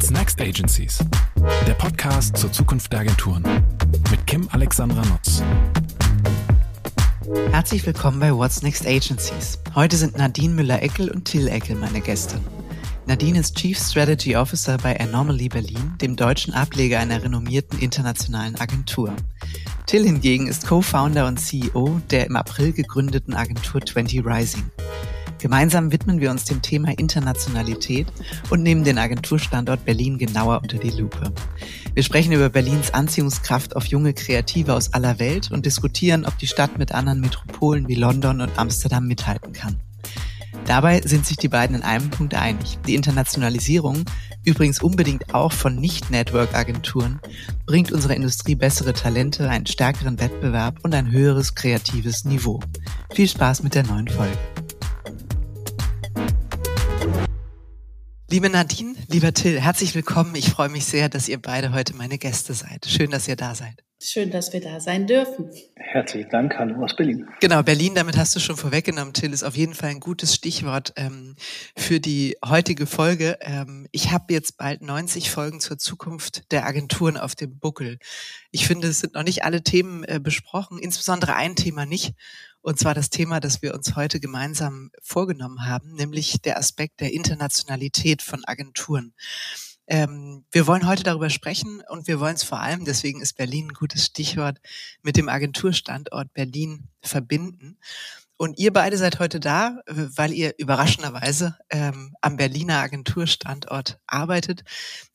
What's Next Agencies? Der Podcast zur Zukunft der Agenturen mit Kim Alexandra Nutz. Herzlich willkommen bei What's Next Agencies. Heute sind Nadine Müller-Eckel und Till Eckel meine Gäste. Nadine ist Chief Strategy Officer bei Anomaly Berlin, dem deutschen Ableger einer renommierten internationalen Agentur. Till hingegen ist Co-Founder und CEO der im April gegründeten Agentur 20 Rising. Gemeinsam widmen wir uns dem Thema Internationalität und nehmen den Agenturstandort Berlin genauer unter die Lupe. Wir sprechen über Berlins Anziehungskraft auf junge Kreative aus aller Welt und diskutieren, ob die Stadt mit anderen Metropolen wie London und Amsterdam mithalten kann. Dabei sind sich die beiden in einem Punkt einig. Die Internationalisierung, übrigens unbedingt auch von Nicht-Network-Agenturen, bringt unserer Industrie bessere Talente, einen stärkeren Wettbewerb und ein höheres kreatives Niveau. Viel Spaß mit der neuen Folge. Liebe Nadine, lieber Till, herzlich willkommen. Ich freue mich sehr, dass ihr beide heute meine Gäste seid. Schön, dass ihr da seid. Schön, dass wir da sein dürfen. Herzlichen Dank, hallo aus Berlin. Genau, Berlin, damit hast du schon vorweggenommen, Till, ist auf jeden Fall ein gutes Stichwort ähm, für die heutige Folge. Ähm, ich habe jetzt bald 90 Folgen zur Zukunft der Agenturen auf dem Buckel. Ich finde, es sind noch nicht alle Themen äh, besprochen, insbesondere ein Thema nicht. Und zwar das Thema, das wir uns heute gemeinsam vorgenommen haben, nämlich der Aspekt der Internationalität von Agenturen. Ähm, wir wollen heute darüber sprechen und wir wollen es vor allem, deswegen ist Berlin ein gutes Stichwort, mit dem Agenturstandort Berlin verbinden. Und ihr beide seid heute da, weil ihr überraschenderweise ähm, am Berliner Agenturstandort arbeitet,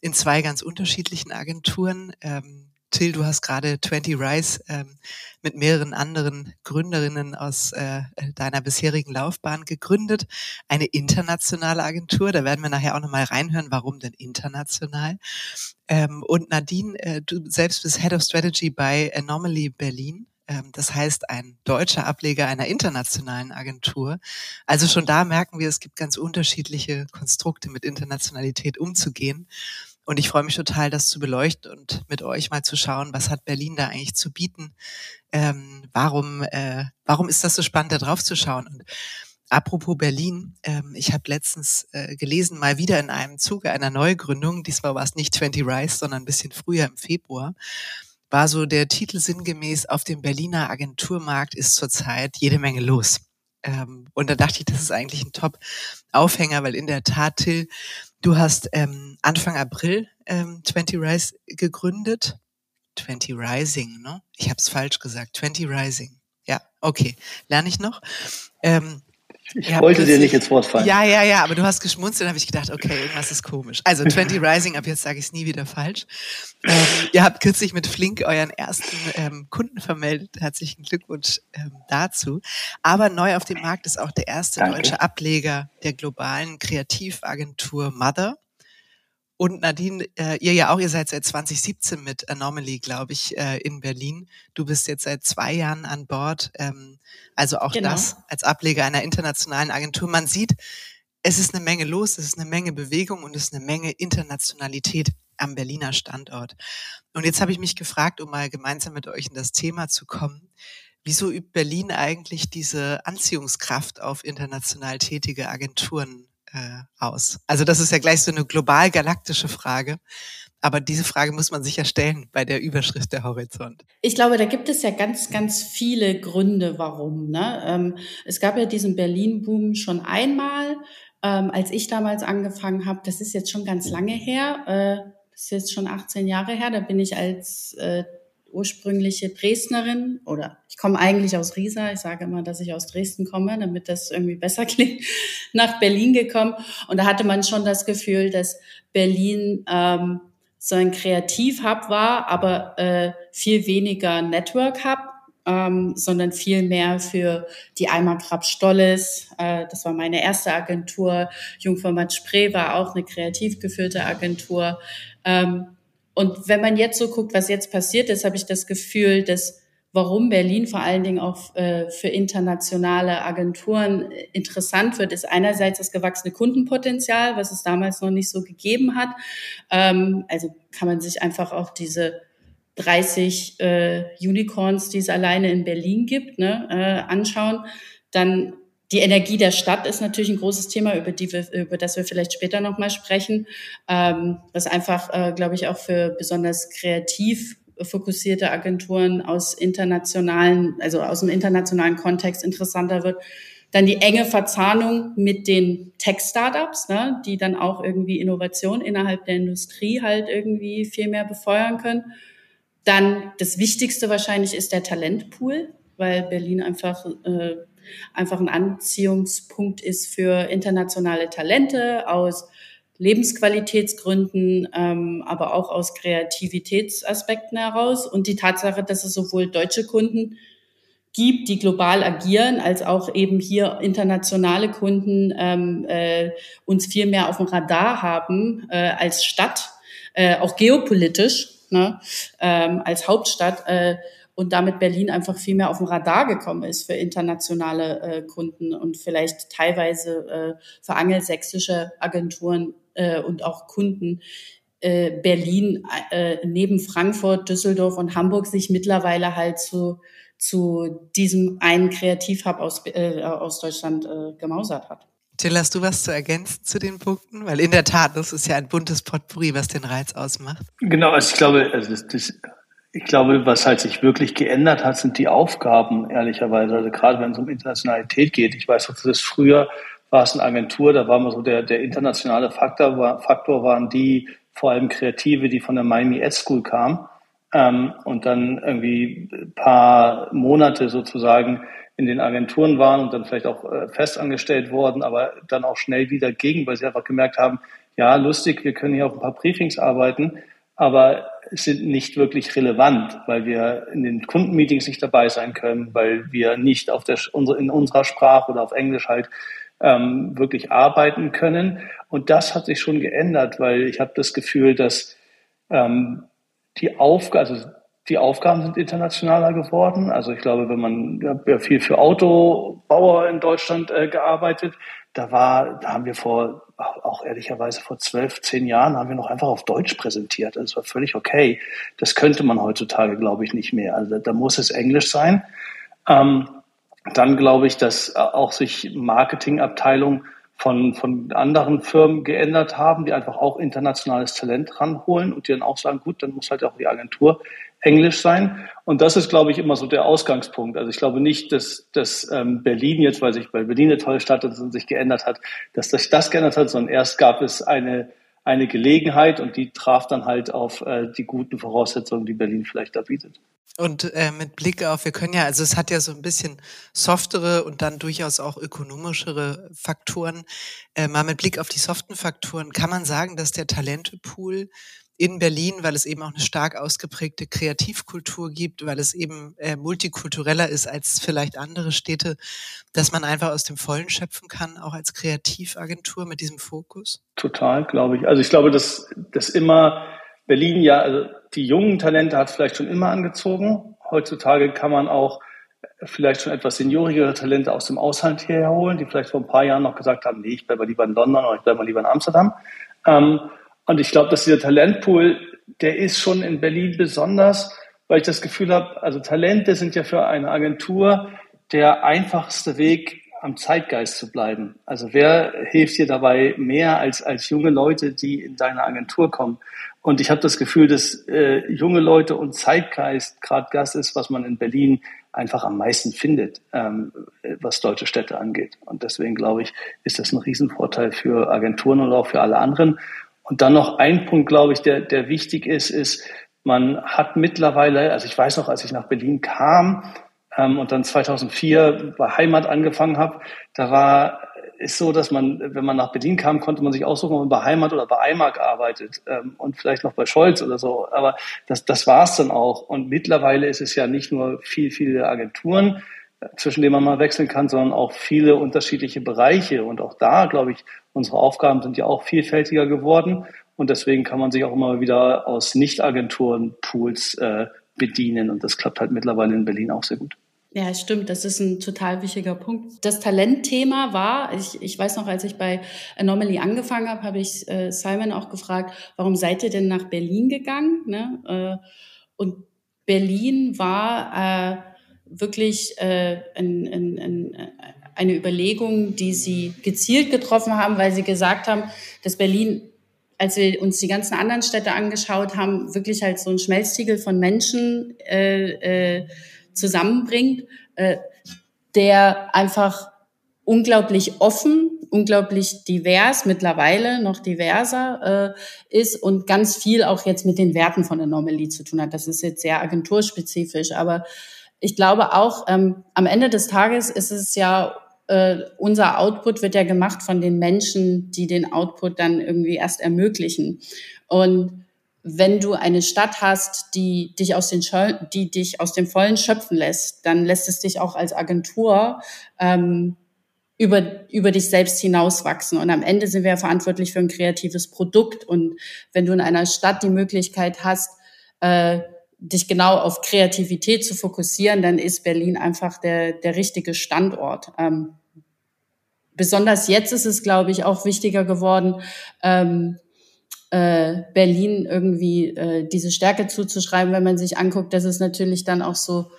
in zwei ganz unterschiedlichen Agenturen. Ähm, Till, du hast gerade 20 Rise ähm, mit mehreren anderen Gründerinnen aus äh, deiner bisherigen Laufbahn gegründet. Eine internationale Agentur. Da werden wir nachher auch nochmal reinhören, warum denn international. Ähm, und Nadine, äh, du selbst bist Head of Strategy bei Anomaly Berlin. Ähm, das heißt, ein deutscher Ableger einer internationalen Agentur. Also schon da merken wir, es gibt ganz unterschiedliche Konstrukte mit Internationalität umzugehen. Und ich freue mich total, das zu beleuchten und mit euch mal zu schauen, was hat Berlin da eigentlich zu bieten? Ähm, warum, äh, warum ist das so spannend, da drauf zu schauen? Und apropos Berlin, ähm, ich habe letztens äh, gelesen, mal wieder in einem Zuge einer Neugründung, diesmal war es nicht 20 Rise, sondern ein bisschen früher im Februar, war so der Titel sinngemäß, auf dem Berliner Agenturmarkt ist zurzeit jede Menge los. Ähm, und da dachte ich, das ist eigentlich ein Top-Aufhänger, weil in der Tat, Till, du hast ähm, Anfang April ähm, 20 Rise gegründet. 20 Rising, ne? Ich habe es falsch gesagt. 20 Rising. Ja, okay. Lerne ich noch. Ähm, ich ja, wollte dir nicht ins Wort fallen. Ja, ja, ja, aber du hast geschmunzelt, habe ich gedacht, okay, irgendwas ist komisch. Also 20 Rising, ab jetzt sage ich es nie wieder falsch. Ähm, ihr habt kürzlich mit Flink euren ersten ähm, Kunden vermeldet. Herzlichen Glückwunsch ähm, dazu. Aber neu auf dem Markt ist auch der erste Danke. deutsche Ableger der globalen Kreativagentur Mother. Und Nadine, äh, ihr ja auch, ihr seid seit 2017 mit Anomaly, glaube ich, äh, in Berlin. Du bist jetzt seit zwei Jahren an Bord. Ähm, also auch genau. das als Ableger einer internationalen Agentur. Man sieht, es ist eine Menge los, es ist eine Menge Bewegung und es ist eine Menge Internationalität am Berliner Standort. Und jetzt habe ich mich gefragt, um mal gemeinsam mit euch in das Thema zu kommen. Wieso übt Berlin eigentlich diese Anziehungskraft auf international tätige Agenturen äh, aus? Also das ist ja gleich so eine global galaktische Frage. Aber diese Frage muss man sich ja stellen bei der Überschrift der Horizont. Ich glaube, da gibt es ja ganz, ganz viele Gründe, warum. Ne? Ähm, es gab ja diesen Berlin-Boom schon einmal, ähm, als ich damals angefangen habe. Das ist jetzt schon ganz lange her. Äh, das ist jetzt schon 18 Jahre her. Da bin ich als äh, ursprüngliche Dresdnerin oder ich komme eigentlich aus Riesa. Ich sage immer, dass ich aus Dresden komme, damit das irgendwie besser klingt, nach Berlin gekommen. Und da hatte man schon das Gefühl, dass Berlin ähm, so ein Kreativ-Hub war, aber äh, viel weniger Network-Hub. Ähm, sondern viel mehr für die Eimer Krab Stolles. Äh, das war meine erste Agentur. Jungformat Spree war auch eine kreativ geführte Agentur. Ähm, und wenn man jetzt so guckt, was jetzt passiert ist, habe ich das Gefühl, dass warum Berlin vor allen Dingen auch äh, für internationale Agenturen interessant wird, ist einerseits das gewachsene Kundenpotenzial, was es damals noch nicht so gegeben hat. Ähm, also kann man sich einfach auch diese 30 äh, Unicorns, die es alleine in Berlin gibt, ne, äh, anschauen. Dann die Energie der Stadt ist natürlich ein großes Thema, über, die wir, über das wir vielleicht später nochmal sprechen, ähm, was einfach, äh, glaube ich, auch für besonders kreativ fokussierte Agenturen aus internationalen, also aus dem internationalen Kontext interessanter wird. Dann die enge Verzahnung mit den Tech-Startups, ne, die dann auch irgendwie Innovation innerhalb der Industrie halt irgendwie viel mehr befeuern können. Dann das Wichtigste wahrscheinlich ist der Talentpool, weil Berlin einfach äh, einfach ein Anziehungspunkt ist für internationale Talente aus Lebensqualitätsgründen, ähm, aber auch aus Kreativitätsaspekten heraus. Und die Tatsache, dass es sowohl deutsche Kunden gibt, die global agieren, als auch eben hier internationale Kunden ähm, äh, uns viel mehr auf dem Radar haben äh, als Stadt, äh, auch geopolitisch, ne, ähm, als Hauptstadt. Äh, und damit Berlin einfach viel mehr auf dem Radar gekommen ist für internationale äh, Kunden und vielleicht teilweise äh, für angelsächsische Agenturen äh, und auch Kunden äh, Berlin äh, neben Frankfurt, Düsseldorf und Hamburg sich mittlerweile halt zu, zu diesem einen Kreativhub aus, äh, aus Deutschland äh, gemausert hat. Jill, hast du was zu ergänzen zu den Punkten? Weil in der Tat, das ist ja ein buntes Potpourri, was den Reiz ausmacht. Genau, also ich glaube, also das, das, ich glaube, was halt sich wirklich geändert hat, sind die Aufgaben, ehrlicherweise. Also gerade wenn es um Internationalität geht. Ich weiß, dass das früher war es eine Agentur, da war mal so der, der internationale Faktor, war, Faktor waren die, vor allem Kreative, die von der Miami Ed School kamen. Ähm, und dann irgendwie ein paar Monate sozusagen in den Agenturen waren und dann vielleicht auch äh, festangestellt wurden, aber dann auch schnell wieder gegen, weil sie einfach gemerkt haben, ja, lustig, wir können hier auf ein paar Briefings arbeiten, aber sind nicht wirklich relevant, weil wir in den Kundenmeetings nicht dabei sein können, weil wir nicht auf der, in unserer Sprache oder auf Englisch halt ähm, wirklich arbeiten können. Und das hat sich schon geändert, weil ich habe das Gefühl, dass ähm, die Aufgaben, also die Aufgaben sind internationaler geworden. Also ich glaube, wenn man ja viel für Autobauer in Deutschland äh, gearbeitet, da war, da haben wir vor, auch ehrlicherweise vor zwölf, zehn Jahren, haben wir noch einfach auf Deutsch präsentiert. Das war völlig okay. Das könnte man heutzutage, glaube ich, nicht mehr. Also da muss es Englisch sein. Ähm, dann glaube ich, dass äh, auch sich Marketingabteilungen von, von anderen Firmen geändert haben, die einfach auch internationales Talent ranholen und die dann auch sagen, gut, dann muss halt auch die Agentur Englisch sein. Und das ist, glaube ich, immer so der Ausgangspunkt. Also ich glaube nicht, dass, dass ähm, Berlin jetzt, weil sich bei Berlin eine tolle Stadt ist und sich geändert hat, dass sich das geändert hat, sondern erst gab es eine, eine Gelegenheit und die traf dann halt auf äh, die guten Voraussetzungen, die Berlin vielleicht da bietet. Und äh, mit Blick auf, wir können ja, also es hat ja so ein bisschen softere und dann durchaus auch ökonomischere Faktoren. Äh, mal mit Blick auf die soften Faktoren, kann man sagen, dass der Talentepool in Berlin, weil es eben auch eine stark ausgeprägte Kreativkultur gibt, weil es eben äh, multikultureller ist als vielleicht andere Städte, dass man einfach aus dem Vollen schöpfen kann, auch als Kreativagentur mit diesem Fokus? Total, glaube ich. Also ich glaube, dass, dass immer Berlin ja, also die jungen Talente hat vielleicht schon immer angezogen. Heutzutage kann man auch vielleicht schon etwas seniorigere Talente aus dem Ausland hierher holen, die vielleicht vor ein paar Jahren noch gesagt haben, nee, ich bleibe lieber in London oder ich bleibe lieber in Amsterdam. Ähm, und ich glaube, dass dieser Talentpool, der ist schon in Berlin besonders, weil ich das Gefühl habe, also Talente sind ja für eine Agentur der einfachste Weg, am Zeitgeist zu bleiben. Also wer hilft dir dabei mehr als, als junge Leute, die in deine Agentur kommen? Und ich habe das Gefühl, dass äh, junge Leute und Zeitgeist gerade das ist, was man in Berlin einfach am meisten findet, ähm, was deutsche Städte angeht. Und deswegen glaube ich, ist das ein Riesenvorteil für Agenturen und auch für alle anderen. Und dann noch ein Punkt, glaube ich, der, der wichtig ist, ist, man hat mittlerweile, also ich weiß noch, als ich nach Berlin kam ähm, und dann 2004 bei Heimat angefangen habe, da war ist so, dass man, wenn man nach Berlin kam, konnte man sich aussuchen, ob man bei Heimat oder bei IMAG arbeitet ähm, und vielleicht noch bei Scholz oder so. Aber das, das war es dann auch. Und mittlerweile ist es ja nicht nur viel, viele Agenturen, äh, zwischen denen man mal wechseln kann, sondern auch viele unterschiedliche Bereiche. Und auch da, glaube ich, unsere Aufgaben sind ja auch vielfältiger geworden. Und deswegen kann man sich auch immer wieder aus Nicht-Agenturen-Pools äh, bedienen. Und das klappt halt mittlerweile in Berlin auch sehr gut. Ja, stimmt. Das ist ein total wichtiger Punkt. Das Talentthema war, ich, ich weiß noch, als ich bei Anomaly angefangen habe, habe ich äh, Simon auch gefragt, warum seid ihr denn nach Berlin gegangen? Ne? Äh, und Berlin war äh, wirklich äh, ein, ein, ein, eine Überlegung, die sie gezielt getroffen haben, weil sie gesagt haben, dass Berlin, als wir uns die ganzen anderen Städte angeschaut haben, wirklich halt so ein Schmelztiegel von Menschen äh, äh, zusammenbringt, äh, der einfach unglaublich offen, unglaublich divers, mittlerweile noch diverser äh, ist und ganz viel auch jetzt mit den Werten von Anomaly zu tun hat. Das ist jetzt sehr agenturspezifisch, aber ich glaube auch, ähm, am Ende des Tages ist es ja, äh, unser Output wird ja gemacht von den Menschen, die den Output dann irgendwie erst ermöglichen. Und wenn du eine Stadt hast, die dich aus den die dich aus dem Vollen schöpfen lässt, dann lässt es dich auch als Agentur ähm, über, über dich selbst hinauswachsen. Und am Ende sind wir ja verantwortlich für ein kreatives Produkt. Und wenn du in einer Stadt die Möglichkeit hast, äh, dich genau auf Kreativität zu fokussieren, dann ist Berlin einfach der, der richtige Standort. Ähm, besonders jetzt ist es, glaube ich, auch wichtiger geworden, ähm, äh, Berlin irgendwie äh, diese Stärke zuzuschreiben, wenn man sich anguckt, dass es natürlich dann auch so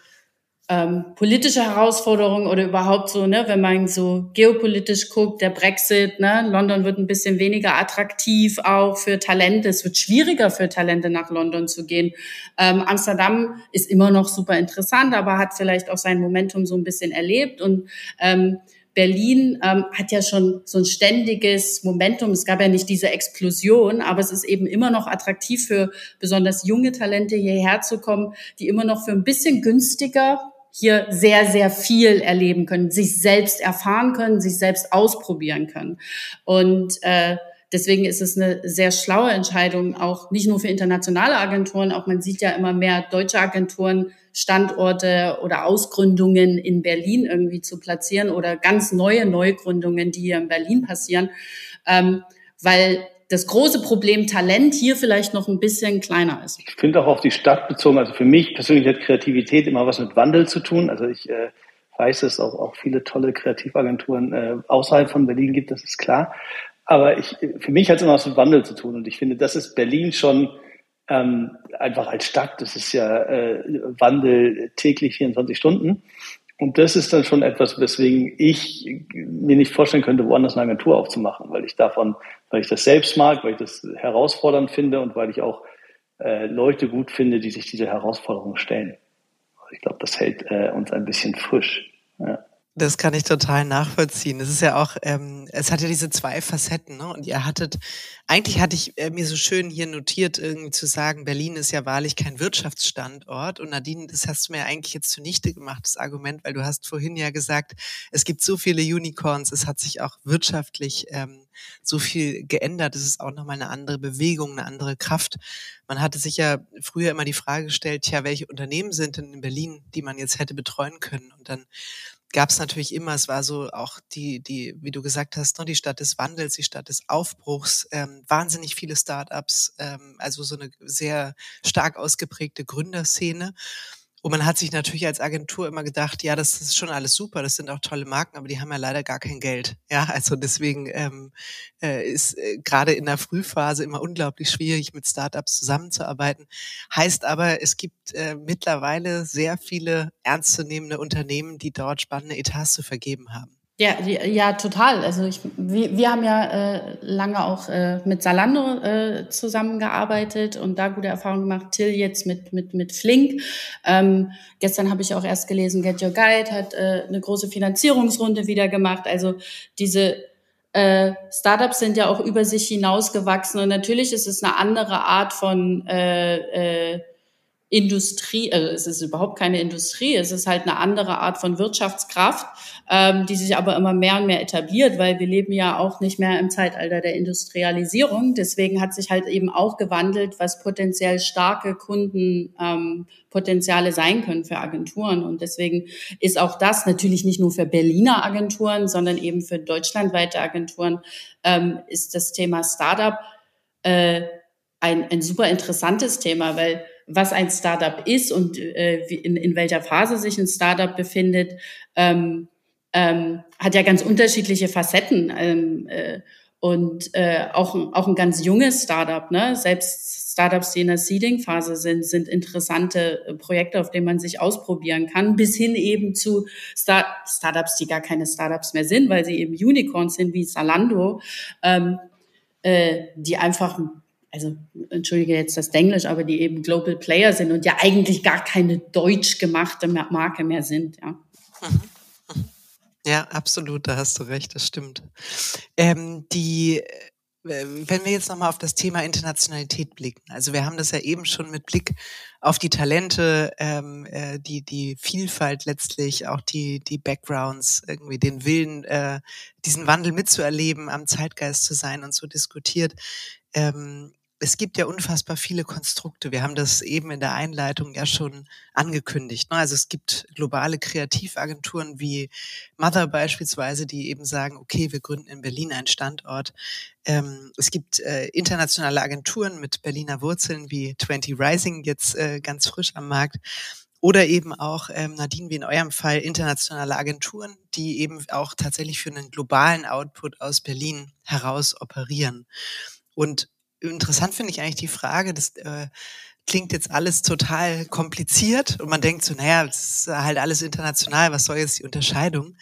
ähm, politische Herausforderungen oder überhaupt so, ne, wenn man so geopolitisch guckt, der Brexit, ne, London wird ein bisschen weniger attraktiv auch für Talente. Es wird schwieriger für Talente nach London zu gehen. Ähm, Amsterdam ist immer noch super interessant, aber hat vielleicht auch sein Momentum so ein bisschen erlebt und ähm, Berlin ähm, hat ja schon so ein ständiges Momentum. Es gab ja nicht diese Explosion, aber es ist eben immer noch attraktiv für besonders junge Talente hierher zu kommen, die immer noch für ein bisschen günstiger hier sehr, sehr viel erleben können, sich selbst erfahren können, sich selbst ausprobieren können. Und äh, deswegen ist es eine sehr schlaue Entscheidung, auch nicht nur für internationale Agenturen, auch man sieht ja immer mehr deutsche Agenturen Standorte oder Ausgründungen in Berlin irgendwie zu platzieren oder ganz neue Neugründungen, die hier in Berlin passieren, ähm, weil das große Problem Talent hier vielleicht noch ein bisschen kleiner ist. Ich finde auch auf die Stadt bezogen, also für mich persönlich hat Kreativität immer was mit Wandel zu tun. Also ich äh, weiß, dass es auch, auch viele tolle Kreativagenturen äh, außerhalb von Berlin gibt, das ist klar. Aber ich, für mich hat es immer was mit Wandel zu tun. Und ich finde, das ist Berlin schon ähm, einfach als Stadt. Das ist ja äh, Wandel täglich 24 Stunden. Und das ist dann schon etwas, weswegen ich mir nicht vorstellen könnte, woanders eine Agentur aufzumachen, weil ich davon, weil ich das selbst mag, weil ich das herausfordernd finde und weil ich auch äh, Leute gut finde, die sich diese Herausforderungen stellen. Ich glaube, das hält äh, uns ein bisschen frisch. Ja. Das kann ich total nachvollziehen. Es ist ja auch, ähm, es hat ja diese zwei Facetten, ne? Und ihr hattet, eigentlich hatte ich äh, mir so schön hier notiert, irgendwie zu sagen, Berlin ist ja wahrlich kein Wirtschaftsstandort. Und Nadine, das hast du mir eigentlich jetzt zunichte gemacht, das Argument, weil du hast vorhin ja gesagt, es gibt so viele Unicorns, es hat sich auch wirtschaftlich ähm, so viel geändert. Es ist auch nochmal eine andere Bewegung, eine andere Kraft. Man hatte sich ja früher immer die Frage gestellt, tja, welche Unternehmen sind denn in Berlin, die man jetzt hätte betreuen können? Und dann gab es natürlich immer, es war so auch die, die, wie du gesagt hast, ne, die Stadt des Wandels, die Stadt des Aufbruchs, ähm, wahnsinnig viele Startups, ähm, also so eine sehr stark ausgeprägte Gründerszene. Und man hat sich natürlich als Agentur immer gedacht, ja, das ist schon alles super, das sind auch tolle Marken, aber die haben ja leider gar kein Geld. Ja, also deswegen ähm, äh, ist äh, gerade in der Frühphase immer unglaublich schwierig, mit Startups zusammenzuarbeiten. Heißt aber, es gibt äh, mittlerweile sehr viele ernstzunehmende Unternehmen, die dort spannende Etats zu vergeben haben. Ja, ja, total. Also ich, wir, wir haben ja äh, lange auch äh, mit Salando äh, zusammengearbeitet und da gute Erfahrungen gemacht. Till jetzt mit mit mit Flink. Ähm, gestern habe ich auch erst gelesen, Get Your Guide hat äh, eine große Finanzierungsrunde wieder gemacht. Also diese äh, Startups sind ja auch über sich hinausgewachsen und natürlich ist es eine andere Art von äh, äh, Industrie, also es ist überhaupt keine Industrie, es ist halt eine andere Art von Wirtschaftskraft, ähm, die sich aber immer mehr und mehr etabliert, weil wir leben ja auch nicht mehr im Zeitalter der Industrialisierung. Deswegen hat sich halt eben auch gewandelt, was potenziell starke Kundenpotenziale ähm, sein können für Agenturen. Und deswegen ist auch das natürlich nicht nur für Berliner Agenturen, sondern eben für deutschlandweite Agenturen ähm, ist das Thema Startup äh, ein, ein super interessantes Thema, weil was ein Startup ist und äh, in, in welcher Phase sich ein Startup befindet, ähm, ähm, hat ja ganz unterschiedliche Facetten. Ähm, äh, und äh, auch, auch ein ganz junges Startup, ne? Selbst Startups, die in der Seeding-Phase sind, sind interessante äh, Projekte, auf denen man sich ausprobieren kann, bis hin eben zu Start Startups, die gar keine Startups mehr sind, weil sie eben Unicorns sind wie Zalando, ähm, äh, die einfach also entschuldige jetzt das Englisch, aber die eben Global Player sind und ja eigentlich gar keine deutsch gemachte Marke mehr sind. Ja. Mhm. Ja, absolut, da hast du recht, das stimmt. Ähm, die, äh, wenn wir jetzt nochmal auf das Thema Internationalität blicken, also wir haben das ja eben schon mit Blick auf die Talente, ähm, äh, die, die Vielfalt letztlich, auch die, die Backgrounds, irgendwie den Willen, äh, diesen Wandel mitzuerleben, am Zeitgeist zu sein und so diskutiert. Ähm, es gibt ja unfassbar viele Konstrukte. Wir haben das eben in der Einleitung ja schon angekündigt. Ne? Also es gibt globale Kreativagenturen wie Mother beispielsweise, die eben sagen, okay, wir gründen in Berlin einen Standort. Ähm, es gibt äh, internationale Agenturen mit Berliner Wurzeln wie 20 Rising jetzt äh, ganz frisch am Markt. Oder eben auch, ähm, Nadine, wie in eurem Fall, internationale Agenturen, die eben auch tatsächlich für einen globalen Output aus Berlin heraus operieren. Und interessant finde ich eigentlich die Frage, das äh, klingt jetzt alles total kompliziert und man denkt so, naja, es ist halt alles international, was soll jetzt die Unterscheidung?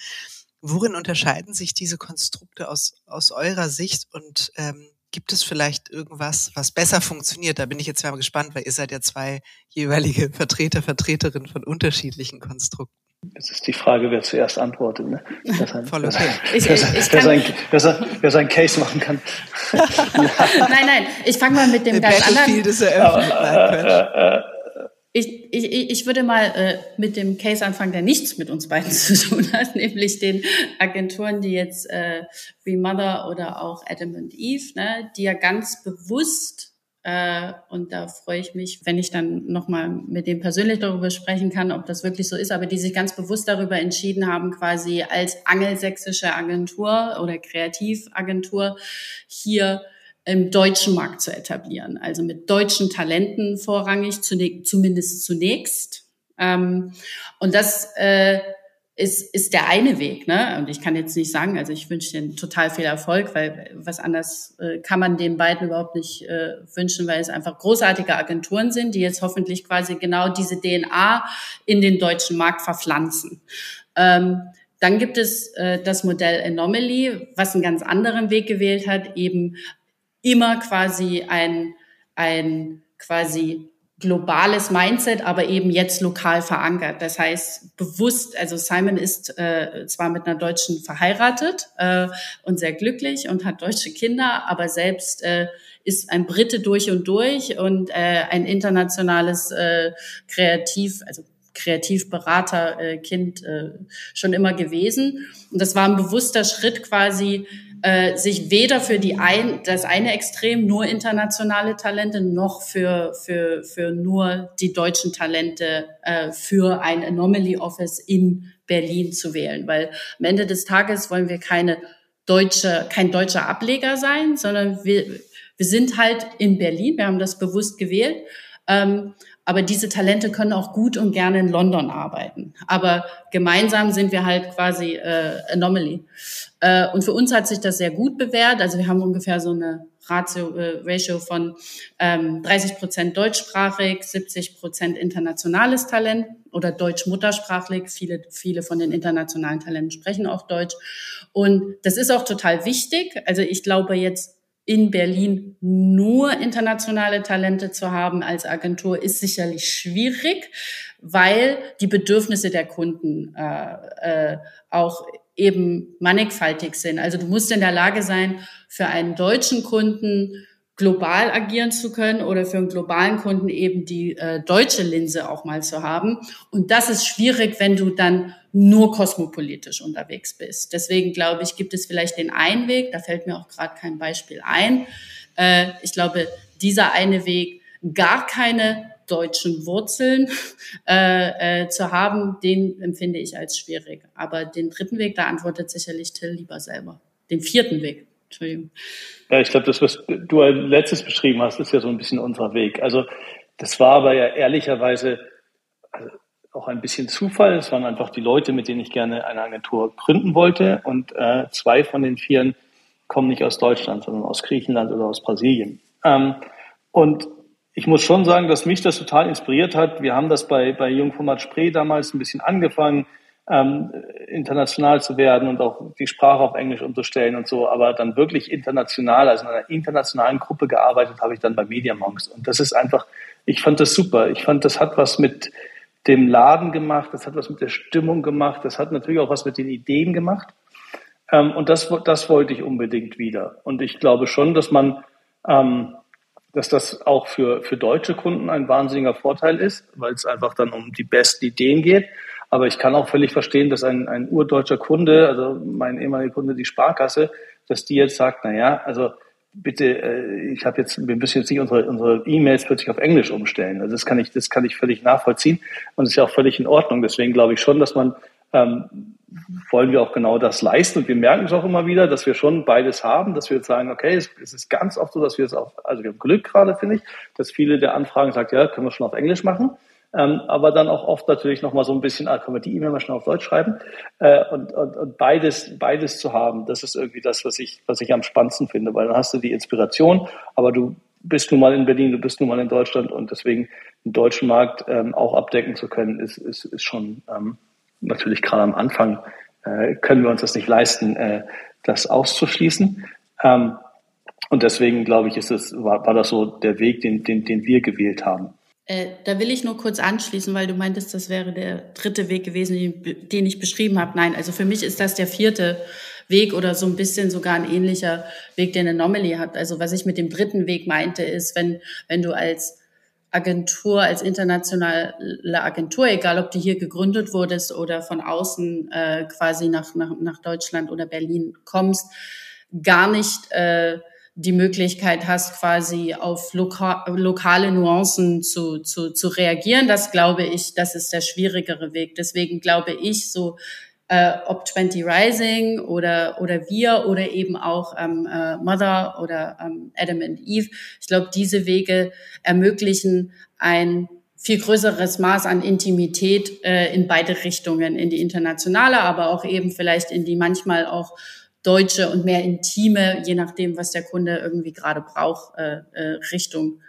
Worin unterscheiden sich diese Konstrukte aus, aus eurer Sicht und ähm, gibt es vielleicht irgendwas, was besser funktioniert? Da bin ich jetzt mal gespannt, weil ihr seid ja zwei jeweilige Vertreter, Vertreterinnen von unterschiedlichen Konstrukten. Jetzt ist die Frage, wer zuerst antwortet. Ne? Wer, sein, Voll okay. wer, ich, ich, wer, sein, wer, sein, wer seinen Case machen kann. nein, nein, ich fange mal mit dem ganz anderen. Ist eröffnet. Äh, äh, ich, ich, ich würde mal äh, mit dem Case anfangen, der nichts mit uns beiden zu tun hat, nämlich den Agenturen, die jetzt äh, wie Mother oder auch Adam and Eve, ne, die ja ganz bewusst äh, und da freue ich mich, wenn ich dann nochmal mit dem persönlich darüber sprechen kann, ob das wirklich so ist, aber die sich ganz bewusst darüber entschieden haben, quasi als angelsächsische Agentur oder Kreativagentur hier im deutschen Markt zu etablieren. Also mit deutschen Talenten vorrangig, zumindest zunächst. Ähm, und das äh, ist, ist der eine Weg. Ne? Und ich kann jetzt nicht sagen, also ich wünsche denen total viel Erfolg, weil was anders äh, kann man den beiden überhaupt nicht äh, wünschen, weil es einfach großartige Agenturen sind, die jetzt hoffentlich quasi genau diese DNA in den deutschen Markt verpflanzen. Ähm, dann gibt es äh, das Modell Anomaly, was einen ganz anderen Weg gewählt hat, eben immer quasi ein, ein quasi globales Mindset, aber eben jetzt lokal verankert. Das heißt, bewusst, also Simon ist äh, zwar mit einer Deutschen verheiratet äh, und sehr glücklich und hat deutsche Kinder, aber selbst äh, ist ein Brite durch und durch und äh, ein internationales äh, Kreativ, also Kreativberater äh, Kind äh, schon immer gewesen. Und das war ein bewusster Schritt quasi, äh, sich weder für die ein, das eine Extrem nur internationale Talente noch für, für, für nur die deutschen Talente äh, für ein Anomaly Office in Berlin zu wählen. Weil am Ende des Tages wollen wir keine deutsche, kein deutscher Ableger sein, sondern wir, wir sind halt in Berlin. Wir haben das bewusst gewählt. Ähm, aber diese Talente können auch gut und gerne in London arbeiten. Aber gemeinsam sind wir halt quasi äh, Anomaly. Äh, und für uns hat sich das sehr gut bewährt. Also wir haben ungefähr so eine Ratio, äh, Ratio von ähm, 30 Prozent deutschsprachig, 70 Prozent internationales Talent oder deutsch-muttersprachlich. Viele, viele von den internationalen Talenten sprechen auch Deutsch. Und das ist auch total wichtig. Also ich glaube jetzt in Berlin nur internationale Talente zu haben als Agentur ist sicherlich schwierig, weil die Bedürfnisse der Kunden äh, äh, auch eben mannigfaltig sind. Also du musst in der Lage sein, für einen deutschen Kunden global agieren zu können oder für einen globalen Kunden eben die äh, deutsche Linse auch mal zu haben. Und das ist schwierig, wenn du dann nur kosmopolitisch unterwegs bist. Deswegen glaube ich, gibt es vielleicht den einen Weg, da fällt mir auch gerade kein Beispiel ein. Äh, ich glaube, dieser eine Weg, gar keine deutschen Wurzeln äh, äh, zu haben, den empfinde ich als schwierig. Aber den dritten Weg, da antwortet sicherlich Till lieber selber. Den vierten Weg. Entschuldigung. Ja, ich glaube, das, was du als letztes beschrieben hast, ist ja so ein bisschen unser Weg. Also das war aber ja ehrlicherweise auch ein bisschen Zufall. Es waren einfach die Leute, mit denen ich gerne eine Agentur gründen wollte. Und äh, zwei von den vieren kommen nicht aus Deutschland, sondern aus Griechenland oder aus Brasilien. Ähm, und ich muss schon sagen, dass mich das total inspiriert hat. Wir haben das bei, bei Jungformat Spree damals ein bisschen angefangen, ähm, international zu werden und auch die Sprache auf Englisch umzustellen und so. Aber dann wirklich international, also in einer internationalen Gruppe gearbeitet habe ich dann bei Media Monks. Und das ist einfach, ich fand das super. Ich fand, das hat was mit dem Laden gemacht, das hat was mit der Stimmung gemacht, das hat natürlich auch was mit den Ideen gemacht. Ähm, und das, das wollte ich unbedingt wieder. Und ich glaube schon, dass man, ähm, dass das auch für, für deutsche Kunden ein wahnsinniger Vorteil ist, weil es einfach dann um die besten Ideen geht. Aber ich kann auch völlig verstehen, dass ein, ein urdeutscher Kunde, also mein ehemaliger Kunde, die Sparkasse, dass die jetzt sagt, na ja, also bitte, äh, ich habe jetzt, wir müssen jetzt nicht unsere unsere E-Mails plötzlich auf Englisch umstellen. Also das kann ich, das kann ich völlig nachvollziehen und ist ja auch völlig in Ordnung. Deswegen glaube ich schon, dass man ähm, wollen wir auch genau das leisten. Und wir merken es auch immer wieder, dass wir schon beides haben, dass wir jetzt sagen, okay, es, es ist ganz oft so, dass wir es auch, also wir haben Glück gerade, finde ich, dass viele der Anfragen sagt, ja, können wir schon auf Englisch machen. Ähm, aber dann auch oft natürlich nochmal so ein bisschen, ah, können wir die E-Mail mal schnell auf Deutsch schreiben? Äh, und, und, und beides, beides zu haben, das ist irgendwie das, was ich, was ich am spannendsten finde, weil dann hast du die Inspiration, aber du bist nun mal in Berlin, du bist nun mal in Deutschland und deswegen den deutschen Markt ähm, auch abdecken zu können, ist, ist, ist schon ähm, natürlich gerade am Anfang äh, können wir uns das nicht leisten, äh, das auszuschließen. Ähm, und deswegen glaube ich, ist es, war, war das so der Weg, den, den, den wir gewählt haben. Äh, da will ich nur kurz anschließen, weil du meintest, das wäre der dritte Weg gewesen, den, ich beschrieben habe. Nein, also für mich ist das der vierte Weg oder so ein bisschen sogar ein ähnlicher Weg, den Anomaly hat. Also was ich mit dem dritten Weg meinte, ist, wenn, wenn du als Agentur, als internationale Agentur, egal ob du hier gegründet wurdest oder von außen äh, quasi nach, nach, nach Deutschland oder Berlin kommst, gar nicht äh, die Möglichkeit hast, quasi auf loka lokale Nuancen zu, zu, zu reagieren. Das glaube ich, das ist der schwierigere Weg. Deswegen glaube ich, so äh, ob 20 Rising oder, oder wir oder eben auch ähm, äh, Mother oder ähm, Adam and Eve, ich glaube, diese Wege ermöglichen ein viel größeres Maß an Intimität äh, in beide Richtungen, in die internationale, aber auch eben vielleicht in die manchmal auch deutsche und mehr intime, je nachdem, was der Kunde irgendwie gerade braucht, äh, äh, Richtung.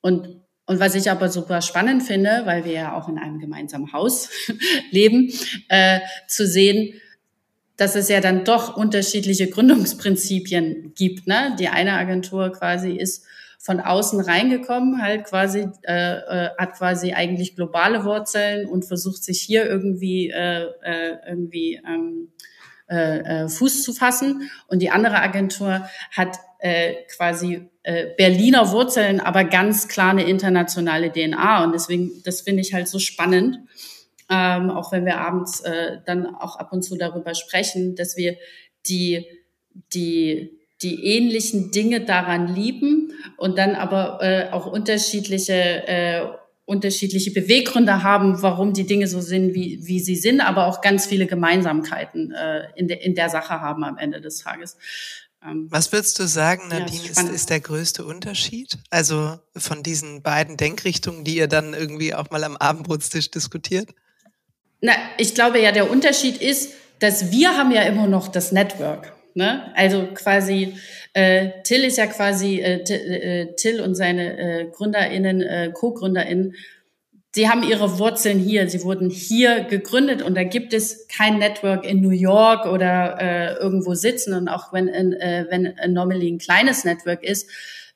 Und, und was ich aber super spannend finde, weil wir ja auch in einem gemeinsamen Haus leben, äh, zu sehen, dass es ja dann doch unterschiedliche Gründungsprinzipien gibt. Ne? Die eine Agentur quasi ist von außen reingekommen, halt quasi, äh, äh, hat quasi eigentlich globale Wurzeln und versucht sich hier irgendwie, äh, äh, irgendwie ähm, äh, äh, Fuß zu fassen. Und die andere Agentur hat äh, quasi äh, Berliner Wurzeln, aber ganz klar eine internationale DNA. Und deswegen, das finde ich halt so spannend, ähm, auch wenn wir abends äh, dann auch ab und zu darüber sprechen, dass wir die, die, die ähnlichen Dinge daran lieben und dann aber äh, auch unterschiedliche äh, unterschiedliche Beweggründe haben, warum die Dinge so sind, wie, wie sie sind, aber auch ganz viele Gemeinsamkeiten äh, in, de, in der Sache haben am Ende des Tages. Ähm, Was würdest du sagen, Nadine, ja, ist, ist, der größte Unterschied? Also von diesen beiden Denkrichtungen, die ihr dann irgendwie auch mal am Abendbrotstisch diskutiert? Na, ich glaube ja, der Unterschied ist, dass wir haben ja immer noch das Network. Ne? Also quasi, äh, Till ist ja quasi, äh, äh, Till und seine äh, GründerInnen, äh, Co-GründerInnen, sie haben ihre Wurzeln hier, sie wurden hier gegründet und da gibt es kein Network in New York oder äh, irgendwo sitzen und auch wenn, äh, wenn Anomaly ein kleines Network ist,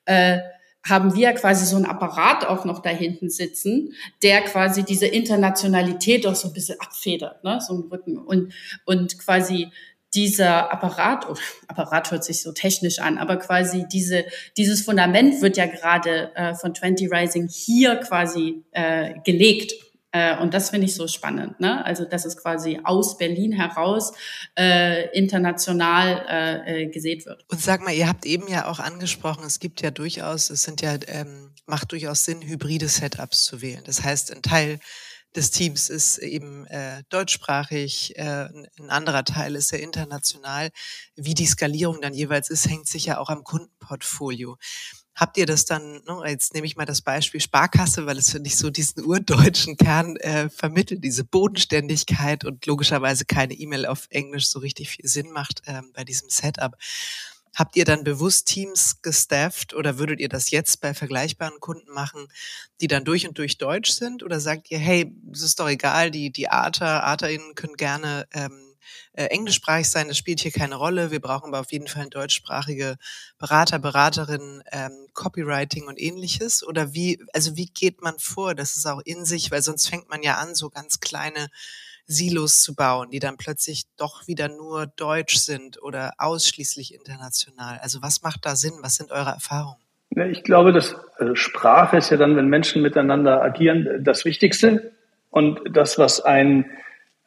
äh, haben wir quasi so einen Apparat auch noch da hinten sitzen, der quasi diese Internationalität auch so ein bisschen abfedert, ne? so ein Rücken und, und quasi dieser Apparat, oder Apparat hört sich so technisch an, aber quasi diese, dieses Fundament wird ja gerade äh, von 20 Rising hier quasi äh, gelegt. Äh, und das finde ich so spannend. Ne? Also, dass es quasi aus Berlin heraus äh, international äh, äh, gesät wird. Und sag mal, ihr habt eben ja auch angesprochen, es gibt ja durchaus, es sind ja, ähm, macht durchaus Sinn, hybride Setups zu wählen. Das heißt, ein Teil des Teams ist eben äh, deutschsprachig, äh, ein anderer Teil ist sehr international. Wie die Skalierung dann jeweils ist, hängt sicher auch am Kundenportfolio. Habt ihr das dann, ne, jetzt nehme ich mal das Beispiel Sparkasse, weil es finde ich so diesen urdeutschen Kern äh, vermittelt, diese Bodenständigkeit und logischerweise keine E-Mail auf Englisch so richtig viel Sinn macht äh, bei diesem Setup. Habt ihr dann bewusst Teams gestafft oder würdet ihr das jetzt bei vergleichbaren Kunden machen, die dann durch und durch deutsch sind? Oder sagt ihr, hey, es ist doch egal, die, die Arter, ArterInnen können gerne ähm, äh, englischsprachig sein, das spielt hier keine Rolle. Wir brauchen aber auf jeden Fall deutschsprachige Berater, Beraterinnen, ähm, Copywriting und ähnliches. Oder wie, also wie geht man vor? Das ist auch in sich, weil sonst fängt man ja an, so ganz kleine Silos zu bauen, die dann plötzlich doch wieder nur deutsch sind oder ausschließlich international. Also was macht da Sinn? Was sind eure Erfahrungen? Ich glaube, dass also Sprache ist ja dann, wenn Menschen miteinander agieren, das Wichtigste. Und das, was einen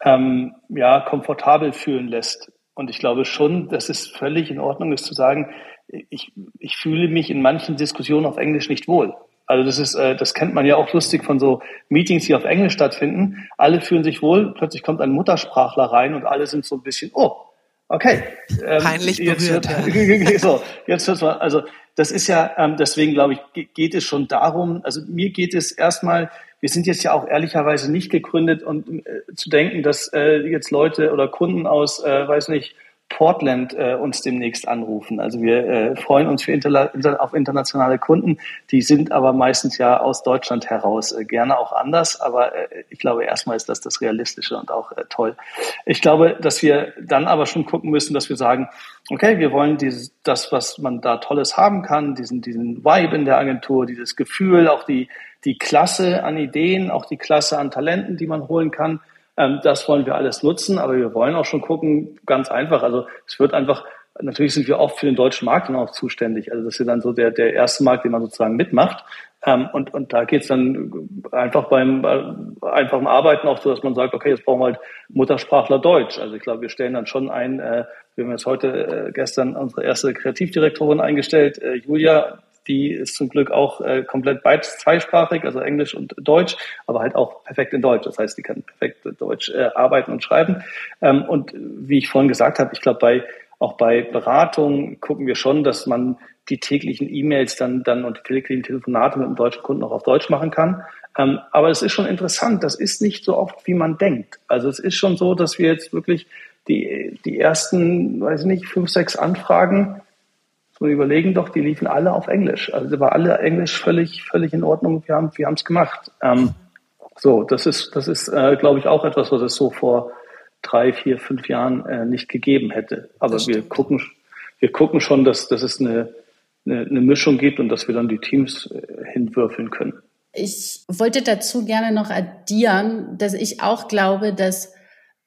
ähm, ja, komfortabel fühlen lässt. Und ich glaube schon, dass es völlig in Ordnung ist zu sagen, ich, ich fühle mich in manchen Diskussionen auf Englisch nicht wohl. Also das ist, äh, das kennt man ja auch lustig von so Meetings, die auf Englisch stattfinden. Alle fühlen sich wohl, plötzlich kommt ein Muttersprachler rein und alle sind so ein bisschen, oh, okay. Ähm, Peinlich berührt. Jetzt, ja. so, jetzt hört's mal, also das ist ja, ähm, deswegen glaube ich, geht es schon darum, also mir geht es erstmal, wir sind jetzt ja auch ehrlicherweise nicht gegründet und äh, zu denken, dass äh, jetzt Leute oder Kunden aus, äh, weiß nicht, Portland äh, uns demnächst anrufen. Also wir äh, freuen uns für interla auf internationale Kunden. Die sind aber meistens ja aus Deutschland heraus äh, gerne auch anders. Aber äh, ich glaube, erstmal ist das das Realistische und auch äh, toll. Ich glaube, dass wir dann aber schon gucken müssen, dass wir sagen, okay, wir wollen dieses, das, was man da Tolles haben kann, diesen, diesen Vibe in der Agentur, dieses Gefühl, auch die, die Klasse an Ideen, auch die Klasse an Talenten, die man holen kann das wollen wir alles nutzen, aber wir wollen auch schon gucken, ganz einfach. Also es wird einfach, natürlich sind wir oft für den deutschen Markt dann auch zuständig. Also das ist dann so der, der erste Markt, den man sozusagen mitmacht. Ähm, und, und da geht's dann einfach beim äh, einfachen Arbeiten auch so, dass man sagt, okay, jetzt brauchen wir halt Muttersprachler Deutsch. Also ich glaube, wir stellen dann schon ein, äh, wir haben jetzt heute äh, gestern unsere erste Kreativdirektorin eingestellt, Julia, die ist zum Glück auch äh, komplett beides zweisprachig, also Englisch und Deutsch, aber halt auch perfekt in Deutsch. Das heißt, die kann perfekt Deutsch äh, arbeiten und schreiben. Ähm, und wie ich vorhin gesagt habe, ich glaube, bei auch bei Beratung gucken wir schon, dass man die täglichen E-Mails dann, dann und die täglichen Telefonate mit dem deutschen Kunden auch auf Deutsch machen kann. Ähm, aber es ist schon interessant. Das ist nicht so oft, wie man denkt. Also es ist schon so, dass wir jetzt wirklich die, die ersten, weiß ich nicht, fünf, sechs Anfragen so überlegen doch, die liefen alle auf Englisch. Also war alle Englisch völlig, völlig in Ordnung. Wir haben, wir haben es gemacht. Ähm, so, das ist, das ist, äh, glaube ich, auch etwas, was es so vor drei, vier, fünf Jahren äh, nicht gegeben hätte. Aber wir gucken, wir gucken schon, dass, dass es eine, eine, eine Mischung gibt und dass wir dann die Teams äh, hinwürfeln können. Ich wollte dazu gerne noch addieren, dass ich auch glaube, dass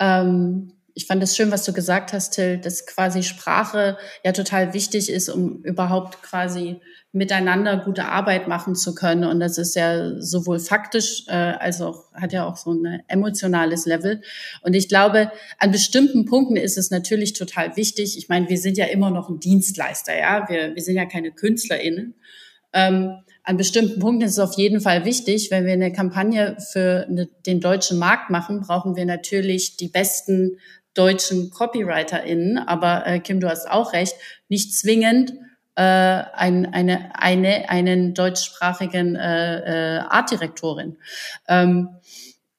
ähm, ich fand es schön, was du gesagt hast, Till, dass quasi Sprache ja total wichtig ist, um überhaupt quasi miteinander gute Arbeit machen zu können. Und das ist ja sowohl faktisch äh, als auch hat ja auch so ein emotionales Level. Und ich glaube, an bestimmten Punkten ist es natürlich total wichtig. Ich meine, wir sind ja immer noch ein Dienstleister, ja. Wir, wir sind ja keine KünstlerInnen. Ähm, an bestimmten Punkten ist es auf jeden Fall wichtig, wenn wir eine Kampagne für eine, den deutschen Markt machen, brauchen wir natürlich die besten deutschen CopywriterInnen, aber äh, Kim, du hast auch recht, nicht zwingend äh, ein, eine, eine, einen deutschsprachigen äh, äh, Artdirektorin. Ähm,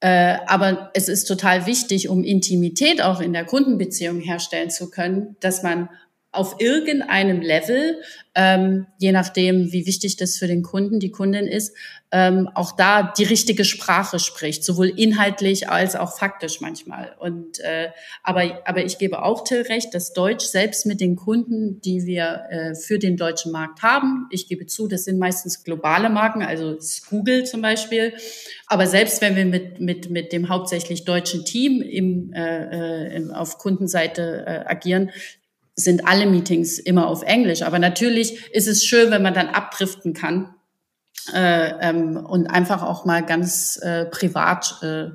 äh, aber es ist total wichtig, um Intimität auch in der Kundenbeziehung herstellen zu können, dass man auf irgendeinem Level, ähm, je nachdem, wie wichtig das für den Kunden, die Kundin ist, ähm, auch da die richtige Sprache spricht, sowohl inhaltlich als auch faktisch manchmal. Und äh, aber aber ich gebe auch Till recht, dass Deutsch selbst mit den Kunden, die wir äh, für den deutschen Markt haben, ich gebe zu, das sind meistens globale Marken, also Google zum Beispiel. Aber selbst wenn wir mit mit mit dem hauptsächlich deutschen Team im, äh, äh, auf Kundenseite äh, agieren, sind alle Meetings immer auf Englisch. Aber natürlich ist es schön, wenn man dann abdriften kann äh, ähm, und einfach auch mal ganz äh, privat äh,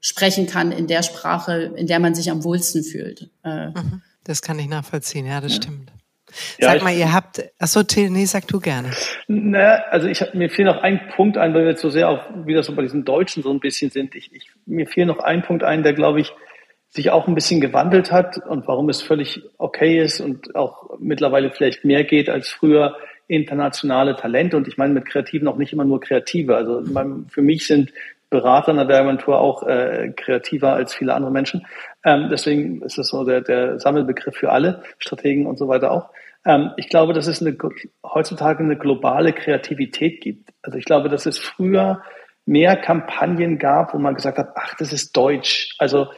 sprechen kann in der Sprache, in der man sich am wohlsten fühlt. Äh, mhm. Das kann ich nachvollziehen, ja, das ja. stimmt. Sag ja, mal, ihr habt, achso, Till, nee, sag du gerne. Na, also ich hab, mir fiel noch ein Punkt ein, weil wir jetzt so sehr auch wieder so bei diesen Deutschen so ein bisschen sind. Ich, ich, mir fiel noch ein Punkt ein, der, glaube ich, sich auch ein bisschen gewandelt hat und warum es völlig okay ist und auch mittlerweile vielleicht mehr geht als früher internationale Talente. Und ich meine mit Kreativen auch nicht immer nur Kreative. Also für mich sind Berater in der Werbeagentur auch äh, kreativer als viele andere Menschen. Ähm, deswegen ist das so der, der Sammelbegriff für alle Strategen und so weiter auch. Ähm, ich glaube, dass es eine, heutzutage eine globale Kreativität gibt. Also ich glaube, dass es früher mehr Kampagnen gab, wo man gesagt hat, ach, das ist Deutsch. Also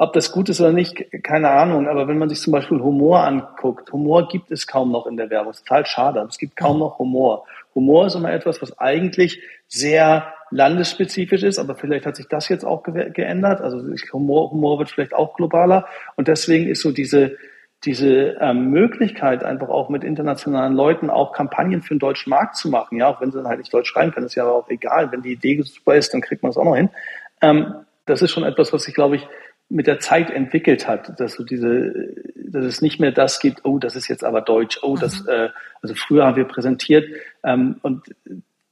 ob das gut ist oder nicht, keine Ahnung. Aber wenn man sich zum Beispiel Humor anguckt, Humor gibt es kaum noch in der Werbung. Ist total schade. Es gibt kaum noch Humor. Humor ist immer etwas, was eigentlich sehr landesspezifisch ist, aber vielleicht hat sich das jetzt auch ge geändert. Also Humor, Humor wird vielleicht auch globaler. Und deswegen ist so diese, diese ähm, Möglichkeit, einfach auch mit internationalen Leuten auch Kampagnen für den deutschen Markt zu machen, ja, auch wenn sie dann halt nicht Deutsch schreiben können, ist ja aber auch egal. Wenn die Idee super ist, dann kriegt man es auch noch hin. Ähm, das ist schon etwas, was sich, glaube ich, mit der Zeit entwickelt hat, dass so diese, dass es nicht mehr das gibt, oh, das ist jetzt aber Deutsch, oh, das, mhm. äh, also früher haben wir präsentiert ähm, und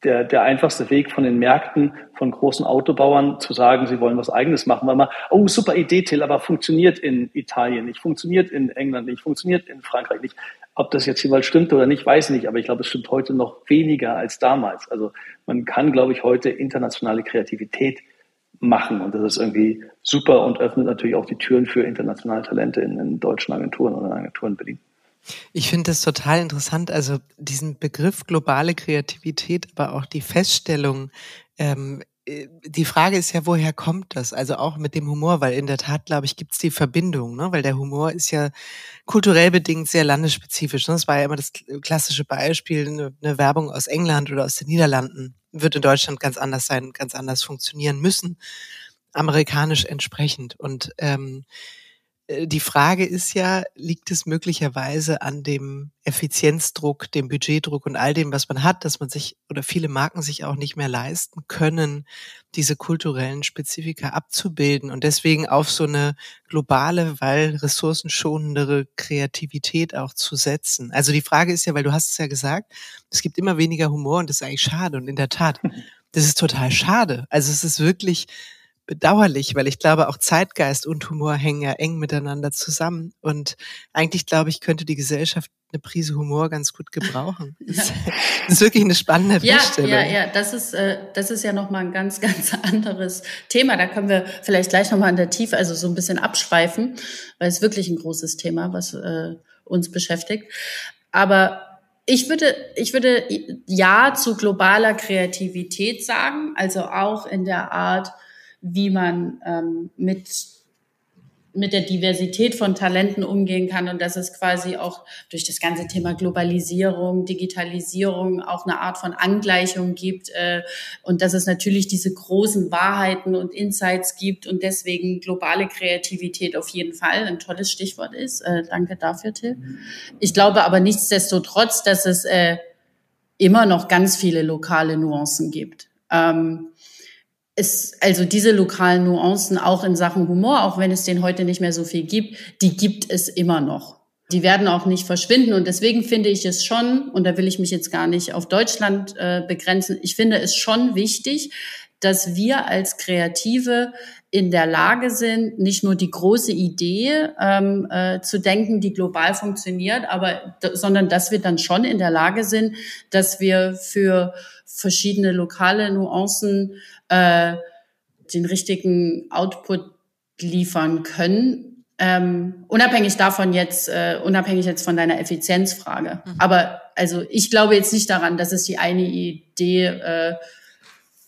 der, der einfachste Weg von den Märkten von großen Autobauern zu sagen, sie wollen was Eigenes machen, weil man, oh, super Idee, Till, aber funktioniert in Italien nicht, funktioniert in England nicht, funktioniert in Frankreich nicht. Ob das jetzt jeweils stimmt oder nicht, weiß ich nicht, aber ich glaube, es stimmt heute noch weniger als damals. Also man kann, glaube ich, heute internationale Kreativität machen und das ist irgendwie super und öffnet natürlich auch die Türen für internationale Talente in, in deutschen Agenturen oder Agenturen in Berlin. Ich finde das total interessant, also diesen Begriff globale Kreativität, aber auch die Feststellung, ähm, äh, die Frage ist ja, woher kommt das? Also auch mit dem Humor, weil in der Tat, glaube ich, gibt es die Verbindung, ne? weil der Humor ist ja kulturell bedingt sehr landesspezifisch. Ne? Das war ja immer das klassische Beispiel, eine, eine Werbung aus England oder aus den Niederlanden wird in Deutschland ganz anders sein, ganz anders funktionieren müssen, amerikanisch entsprechend. Und ähm, äh, die Frage ist ja, liegt es möglicherweise an dem Effizienzdruck, dem Budgetdruck und all dem, was man hat, dass man sich oder viele Marken sich auch nicht mehr leisten können, diese kulturellen Spezifika abzubilden und deswegen auf so eine globale, weil ressourcenschonendere Kreativität auch zu setzen. Also die Frage ist ja, weil du hast es ja gesagt, es gibt immer weniger Humor und das ist eigentlich schade und in der Tat, das ist total schade. Also es ist wirklich bedauerlich, weil ich glaube, auch Zeitgeist und Humor hängen ja eng miteinander zusammen. Und eigentlich, glaube ich, könnte die Gesellschaft eine Prise Humor ganz gut gebrauchen. Das, ist wirklich eine spannende ja, Feststellung. Ja, ja, das ist, äh, das ist ja nochmal ein ganz, ganz anderes Thema. Da können wir vielleicht gleich nochmal in der Tiefe, also so ein bisschen abschweifen, weil es wirklich ein großes Thema, was äh, uns beschäftigt. Aber ich würde, ich würde ja zu globaler Kreativität sagen, also auch in der Art, wie man ähm, mit mit der Diversität von Talenten umgehen kann und dass es quasi auch durch das ganze Thema Globalisierung, Digitalisierung auch eine Art von Angleichung gibt äh, und dass es natürlich diese großen Wahrheiten und Insights gibt und deswegen globale Kreativität auf jeden Fall ein tolles Stichwort ist. Äh, danke dafür, Till. Ich glaube aber nichtsdestotrotz, dass es äh, immer noch ganz viele lokale Nuancen gibt. Ähm, es, also diese lokalen Nuancen auch in Sachen Humor, auch wenn es den heute nicht mehr so viel gibt, die gibt es immer noch. Die werden auch nicht verschwinden und deswegen finde ich es schon, und da will ich mich jetzt gar nicht auf Deutschland äh, begrenzen, ich finde es schon wichtig, dass wir als Kreative in der Lage sind, nicht nur die große Idee ähm, äh, zu denken, die global funktioniert, aber sondern dass wir dann schon in der Lage sind, dass wir für verschiedene lokale Nuancen äh, den richtigen Output liefern können. Ähm, unabhängig davon jetzt, äh, unabhängig jetzt von deiner Effizienzfrage. Mhm. Aber also ich glaube jetzt nicht daran, dass es die eine Idee äh,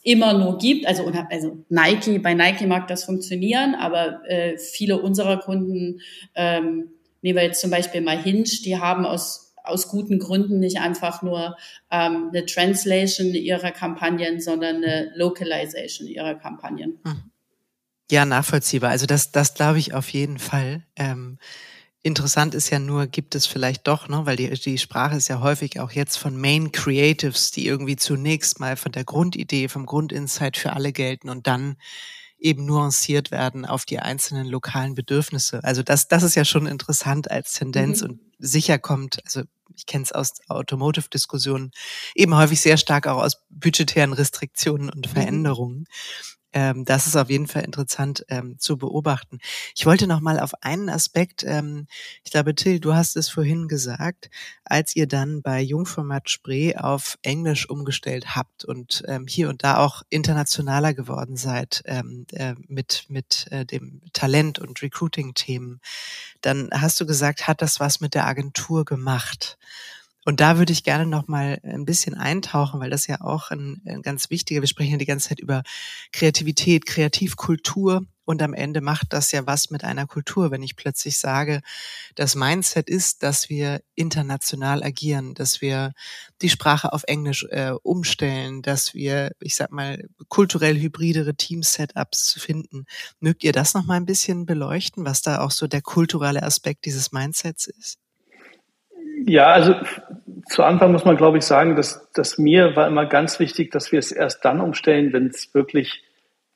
immer nur gibt. Also, also Nike, bei Nike mag das funktionieren, aber äh, viele unserer Kunden, ähm, nehmen wir jetzt zum Beispiel mal Hinge, die haben aus aus guten Gründen nicht einfach nur ähm, eine Translation ihrer Kampagnen, sondern eine Localization ihrer Kampagnen. Hm. Ja, nachvollziehbar. Also das, das glaube ich auf jeden Fall. Ähm, interessant ist ja nur, gibt es vielleicht doch, ne, weil die, die Sprache ist ja häufig auch jetzt von Main Creatives, die irgendwie zunächst mal von der Grundidee, vom Grundinsight für alle gelten und dann eben nuanciert werden auf die einzelnen lokalen Bedürfnisse. Also das, das ist ja schon interessant als Tendenz mhm. und sicher kommt, also ich kenne es aus Automotive-Diskussionen, eben häufig sehr stark auch aus budgetären Restriktionen und mhm. Veränderungen. Ähm, das ist auf jeden Fall interessant ähm, zu beobachten. Ich wollte noch mal auf einen Aspekt, ähm, ich glaube, Till, du hast es vorhin gesagt, als ihr dann bei Jungformat Spree auf Englisch umgestellt habt und ähm, hier und da auch internationaler geworden seid ähm, äh, mit, mit äh, dem Talent- und Recruiting-Themen, dann hast du gesagt, hat das was mit der Agentur gemacht? Und da würde ich gerne noch mal ein bisschen eintauchen, weil das ja auch ein, ein, ganz wichtiger, wir sprechen ja die ganze Zeit über Kreativität, Kreativkultur und am Ende macht das ja was mit einer Kultur, wenn ich plötzlich sage, das Mindset ist, dass wir international agieren, dass wir die Sprache auf Englisch äh, umstellen, dass wir, ich sag mal, kulturell hybridere Team-Setups finden. Mögt ihr das noch mal ein bisschen beleuchten, was da auch so der kulturelle Aspekt dieses Mindsets ist? Ja, also zu Anfang muss man, glaube ich, sagen, dass, dass mir war immer ganz wichtig, dass wir es erst dann umstellen, wenn es wirklich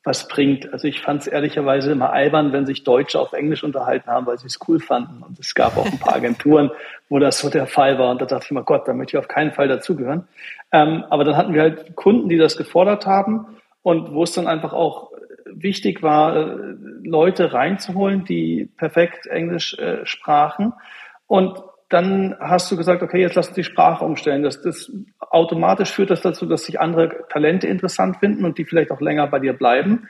was bringt. Also ich fand es ehrlicherweise immer albern, wenn sich Deutsche auf Englisch unterhalten haben, weil sie es cool fanden. Und es gab auch ein paar Agenturen, wo das so der Fall war. Und da dachte ich mir, Gott, da möchte ich auf keinen Fall dazugehören. Ähm, aber dann hatten wir halt Kunden, die das gefordert haben und wo es dann einfach auch wichtig war, äh, Leute reinzuholen, die perfekt Englisch äh, sprachen. Und dann hast du gesagt, okay, jetzt lass uns die Sprache umstellen. Das, das automatisch führt das dazu, dass sich andere Talente interessant finden und die vielleicht auch länger bei dir bleiben.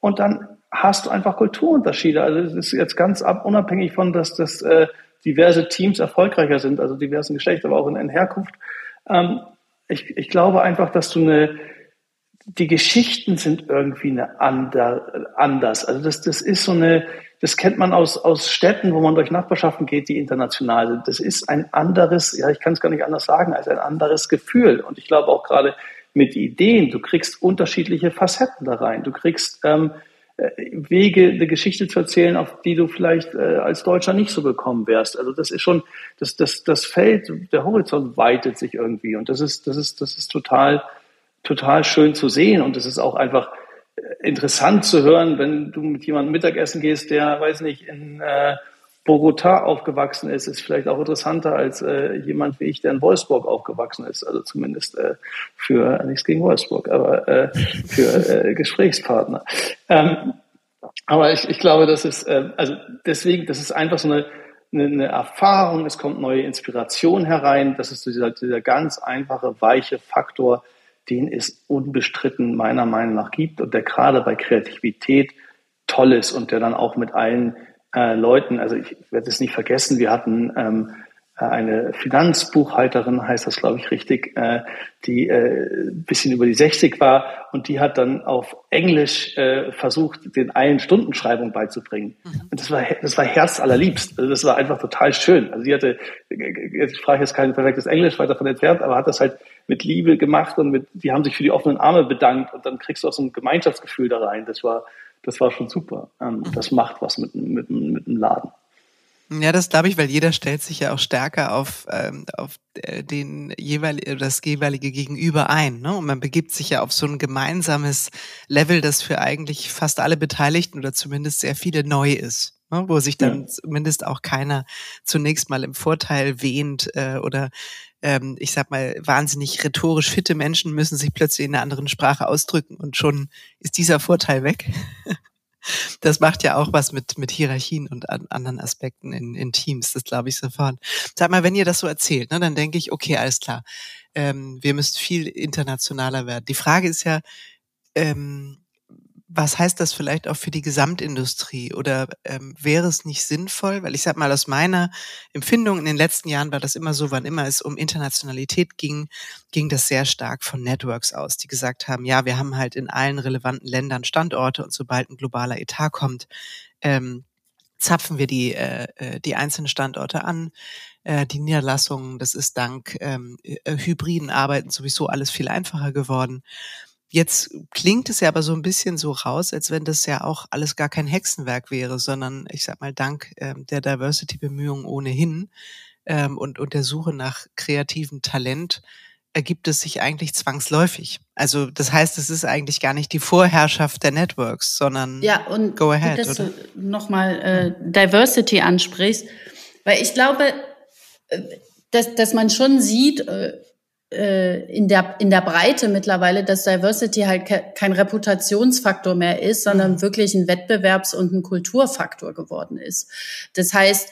Und dann hast du einfach Kulturunterschiede. Also es ist jetzt ganz ab, unabhängig von, dass das äh, diverse Teams erfolgreicher sind, also diversen Geschlechter, aber auch in, in Herkunft. Ähm, ich, ich glaube einfach, dass du eine, die Geschichten sind irgendwie eine ander, anders. Also das, das ist so eine, das kennt man aus, aus Städten, wo man durch Nachbarschaften geht, die international sind. Das ist ein anderes, ja, ich kann es gar nicht anders sagen, als ein anderes Gefühl. Und ich glaube auch gerade mit Ideen, du kriegst unterschiedliche Facetten da rein. Du kriegst ähm, äh, Wege, eine Geschichte zu erzählen, auf die du vielleicht äh, als Deutscher nicht so bekommen wärst. Also das ist schon, das, das, das Feld, der Horizont weitet sich irgendwie. Und das ist, das ist, das ist total, total schön zu sehen. Und es ist auch einfach, interessant zu hören, wenn du mit jemandem Mittagessen gehst, der, weiß nicht, in äh, Bogota aufgewachsen ist, ist vielleicht auch interessanter als äh, jemand wie ich, der in Wolfsburg aufgewachsen ist. Also zumindest äh, für nichts gegen Wolfsburg, aber äh, für äh, Gesprächspartner. Ähm, aber ich, ich glaube, das ist äh, also deswegen, das ist einfach so eine, eine, eine Erfahrung. Es kommt neue Inspiration herein. Das ist dieser, dieser ganz einfache weiche Faktor, den es unbestritten meiner Meinung nach gibt und der gerade bei Kreativität toll ist und der dann auch mit allen äh, Leuten, also ich werde es nicht vergessen, wir hatten ähm, äh, eine Finanzbuchhalterin, heißt das, glaube ich, richtig, äh, die äh, bisschen über die 60 war und die hat dann auf Englisch äh, versucht, den allen Stundenschreibung beizubringen. Mhm. Und das war, das war herzallerliebst. Also das war einfach total schön. Also sie hatte, jetzt sprach jetzt kein perfektes Englisch weiter von entfernt, aber hat das halt mit Liebe gemacht und mit, die haben sich für die offenen Arme bedankt und dann kriegst du auch so ein Gemeinschaftsgefühl da rein. Das war, das war schon super. Ähm, mhm. Das macht was mit, mit, mit dem Laden. Ja, das glaube ich, weil jeder stellt sich ja auch stärker auf, ähm, auf äh, den jeweil, das jeweilige Gegenüber ein. Ne? Und man begibt sich ja auf so ein gemeinsames Level, das für eigentlich fast alle Beteiligten oder zumindest sehr viele neu ist. Ne? Wo sich dann ja. zumindest auch keiner zunächst mal im Vorteil wähnt äh, oder ähm, ich sag mal, wahnsinnig rhetorisch fitte Menschen müssen sich plötzlich in einer anderen Sprache ausdrücken und schon ist dieser Vorteil weg. Das macht ja auch was mit, mit Hierarchien und an anderen Aspekten in, in Teams, das glaube ich sofort. Sag mal, wenn ihr das so erzählt, ne, dann denke ich, okay, alles klar, ähm, wir müssen viel internationaler werden. Die Frage ist ja, ähm, was heißt das vielleicht auch für die Gesamtindustrie? Oder ähm, wäre es nicht sinnvoll, weil ich sag mal, aus meiner Empfindung in den letzten Jahren war das immer so, wann immer es um Internationalität ging, ging das sehr stark von Networks aus, die gesagt haben, ja, wir haben halt in allen relevanten Ländern Standorte und sobald ein globaler Etat kommt, ähm, zapfen wir die, äh, äh die einzelnen Standorte an, äh, die Niederlassungen. Das ist dank ähm, äh, hybriden Arbeiten sowieso alles viel einfacher geworden. Jetzt klingt es ja aber so ein bisschen so raus, als wenn das ja auch alles gar kein Hexenwerk wäre, sondern ich sag mal dank ähm, der Diversity-Bemühungen ohnehin ähm, und, und der Suche nach kreativem Talent ergibt es sich eigentlich zwangsläufig. Also das heißt, es ist eigentlich gar nicht die Vorherrschaft der Networks, sondern ja, und go ahead. Dass oder? du nochmal äh, Diversity ansprichst, weil ich glaube, äh, dass, dass man schon sieht, äh, äh, in der, in der Breite mittlerweile, dass Diversity halt ke kein Reputationsfaktor mehr ist, sondern mhm. wirklich ein Wettbewerbs- und ein Kulturfaktor geworden ist. Das heißt,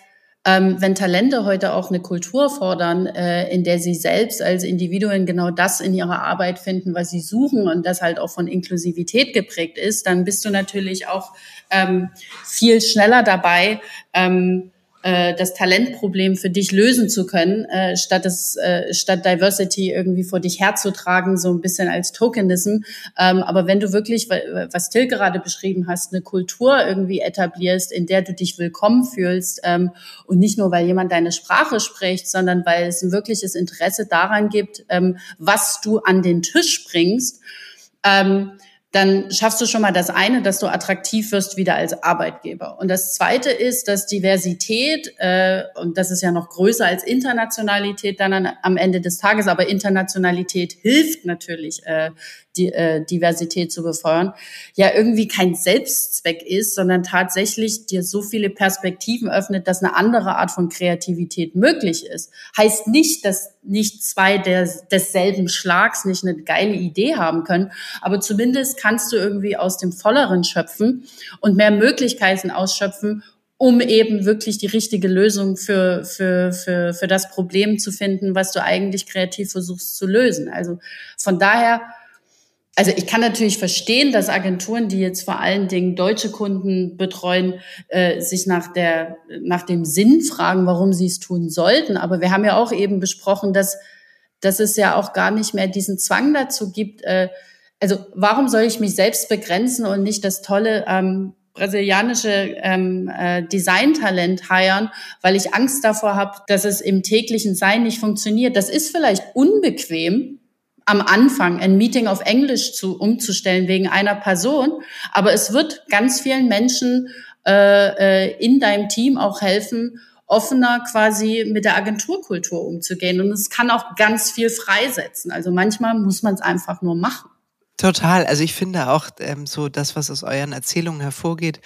ähm, wenn Talente heute auch eine Kultur fordern, äh, in der sie selbst als Individuen genau das in ihrer Arbeit finden, was sie suchen und das halt auch von Inklusivität geprägt ist, dann bist du natürlich auch ähm, viel schneller dabei, ähm, äh, das Talentproblem für dich lösen zu können, äh, statt es äh, statt Diversity irgendwie vor dich herzutragen, so ein bisschen als Tokenism. Ähm, aber wenn du wirklich, was Till gerade beschrieben hast, eine Kultur irgendwie etablierst, in der du dich willkommen fühlst ähm, und nicht nur, weil jemand deine Sprache spricht, sondern weil es ein wirkliches Interesse daran gibt, ähm, was du an den Tisch bringst, ähm, dann schaffst du schon mal das eine, dass du attraktiv wirst wieder als Arbeitgeber. Und das zweite ist, dass Diversität, äh, und das ist ja noch größer als Internationalität dann an, am Ende des Tages, aber Internationalität hilft natürlich, äh, die, äh, Diversität zu befeuern, ja irgendwie kein Selbstzweck ist, sondern tatsächlich dir so viele Perspektiven öffnet, dass eine andere Art von Kreativität möglich ist. Heißt nicht, dass nicht zwei der, desselben Schlags nicht eine geile Idee haben können, aber zumindest kannst du irgendwie aus dem Volleren schöpfen und mehr Möglichkeiten ausschöpfen, um eben wirklich die richtige Lösung für, für, für, für das Problem zu finden, was du eigentlich kreativ versuchst zu lösen. Also von daher also ich kann natürlich verstehen, dass Agenturen, die jetzt vor allen Dingen deutsche Kunden betreuen, äh, sich nach der nach dem Sinn fragen, warum sie es tun sollten. Aber wir haben ja auch eben besprochen, dass dass es ja auch gar nicht mehr diesen Zwang dazu gibt. Äh, also warum soll ich mich selbst begrenzen und nicht das tolle ähm, brasilianische ähm, äh, Designtalent heiern, weil ich Angst davor habe, dass es im täglichen Sein nicht funktioniert. Das ist vielleicht unbequem, am Anfang ein Meeting auf Englisch zu, umzustellen wegen einer Person, aber es wird ganz vielen Menschen äh, äh, in deinem Team auch helfen, offener quasi mit der Agenturkultur umzugehen. Und es kann auch ganz viel freisetzen. Also manchmal muss man es einfach nur machen. Total. Also ich finde auch ähm, so das, was aus euren Erzählungen hervorgeht,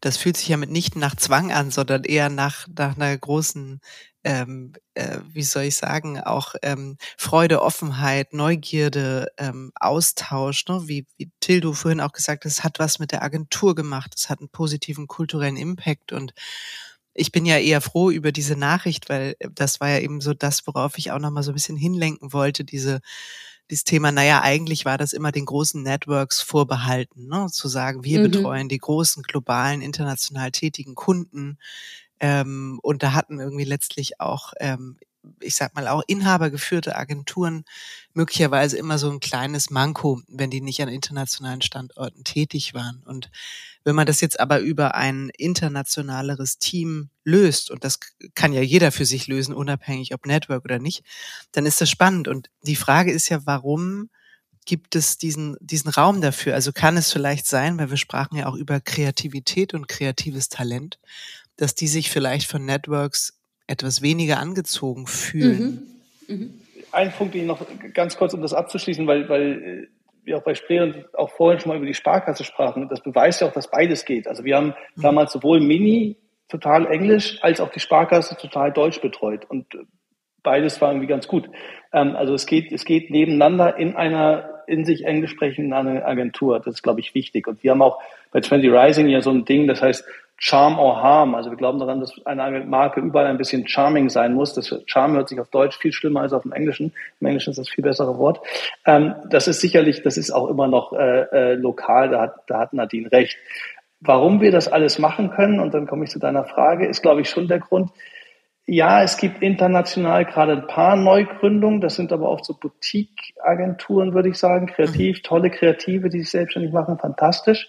das fühlt sich ja mitnichten nach Zwang an, sondern eher nach, nach einer großen ähm, äh, wie soll ich sagen, auch ähm, Freude, Offenheit, Neugierde, ähm, Austausch, ne? wie, wie Till du vorhin auch gesagt hast, es hat was mit der Agentur gemacht, es hat einen positiven kulturellen Impact und ich bin ja eher froh über diese Nachricht, weil das war ja eben so das, worauf ich auch nochmal so ein bisschen hinlenken wollte, diese dieses Thema, naja, eigentlich war das immer den großen Networks vorbehalten, ne? zu sagen, wir mhm. betreuen die großen, globalen, international tätigen Kunden, ähm, und da hatten irgendwie letztlich auch, ähm, ich sag mal, auch inhabergeführte Agenturen möglicherweise immer so ein kleines Manko, wenn die nicht an internationalen Standorten tätig waren. Und wenn man das jetzt aber über ein internationaleres Team löst, und das kann ja jeder für sich lösen, unabhängig ob Network oder nicht, dann ist das spannend. Und die Frage ist ja, warum gibt es diesen, diesen Raum dafür? Also kann es vielleicht sein, weil wir sprachen ja auch über Kreativität und kreatives Talent, dass die sich vielleicht von Networks etwas weniger angezogen fühlen. Mhm. Mhm. Ein Punkt, den ich noch ganz kurz, um das abzuschließen, weil, weil äh, wir auch bei Spree und auch vorhin schon mal über die Sparkasse sprachen, das beweist ja auch, dass beides geht. Also wir haben mhm. damals sowohl Mini total Englisch als auch die Sparkasse total Deutsch betreut und äh, beides war irgendwie ganz gut. Ähm, also es geht, es geht nebeneinander in einer in sich englisch sprechenden Agentur. Das ist, glaube ich, wichtig. Und wir haben auch bei 20 Rising ja so ein Ding, das heißt Charm or Harm. Also wir glauben daran, dass eine Marke überall ein bisschen charming sein muss. Das Charm hört sich auf Deutsch viel schlimmer als auf dem Englischen. Im Englischen ist das viel bessere Wort. Ähm, das ist sicherlich, das ist auch immer noch äh, äh, lokal. Da hat, da hat Nadine recht. Warum wir das alles machen können, und dann komme ich zu deiner Frage, ist, glaube ich, schon der Grund. Ja, es gibt international gerade ein paar Neugründungen. Das sind aber oft so Boutique-Agenturen, würde ich sagen. Kreativ, tolle Kreative, die sich selbstständig machen. Fantastisch.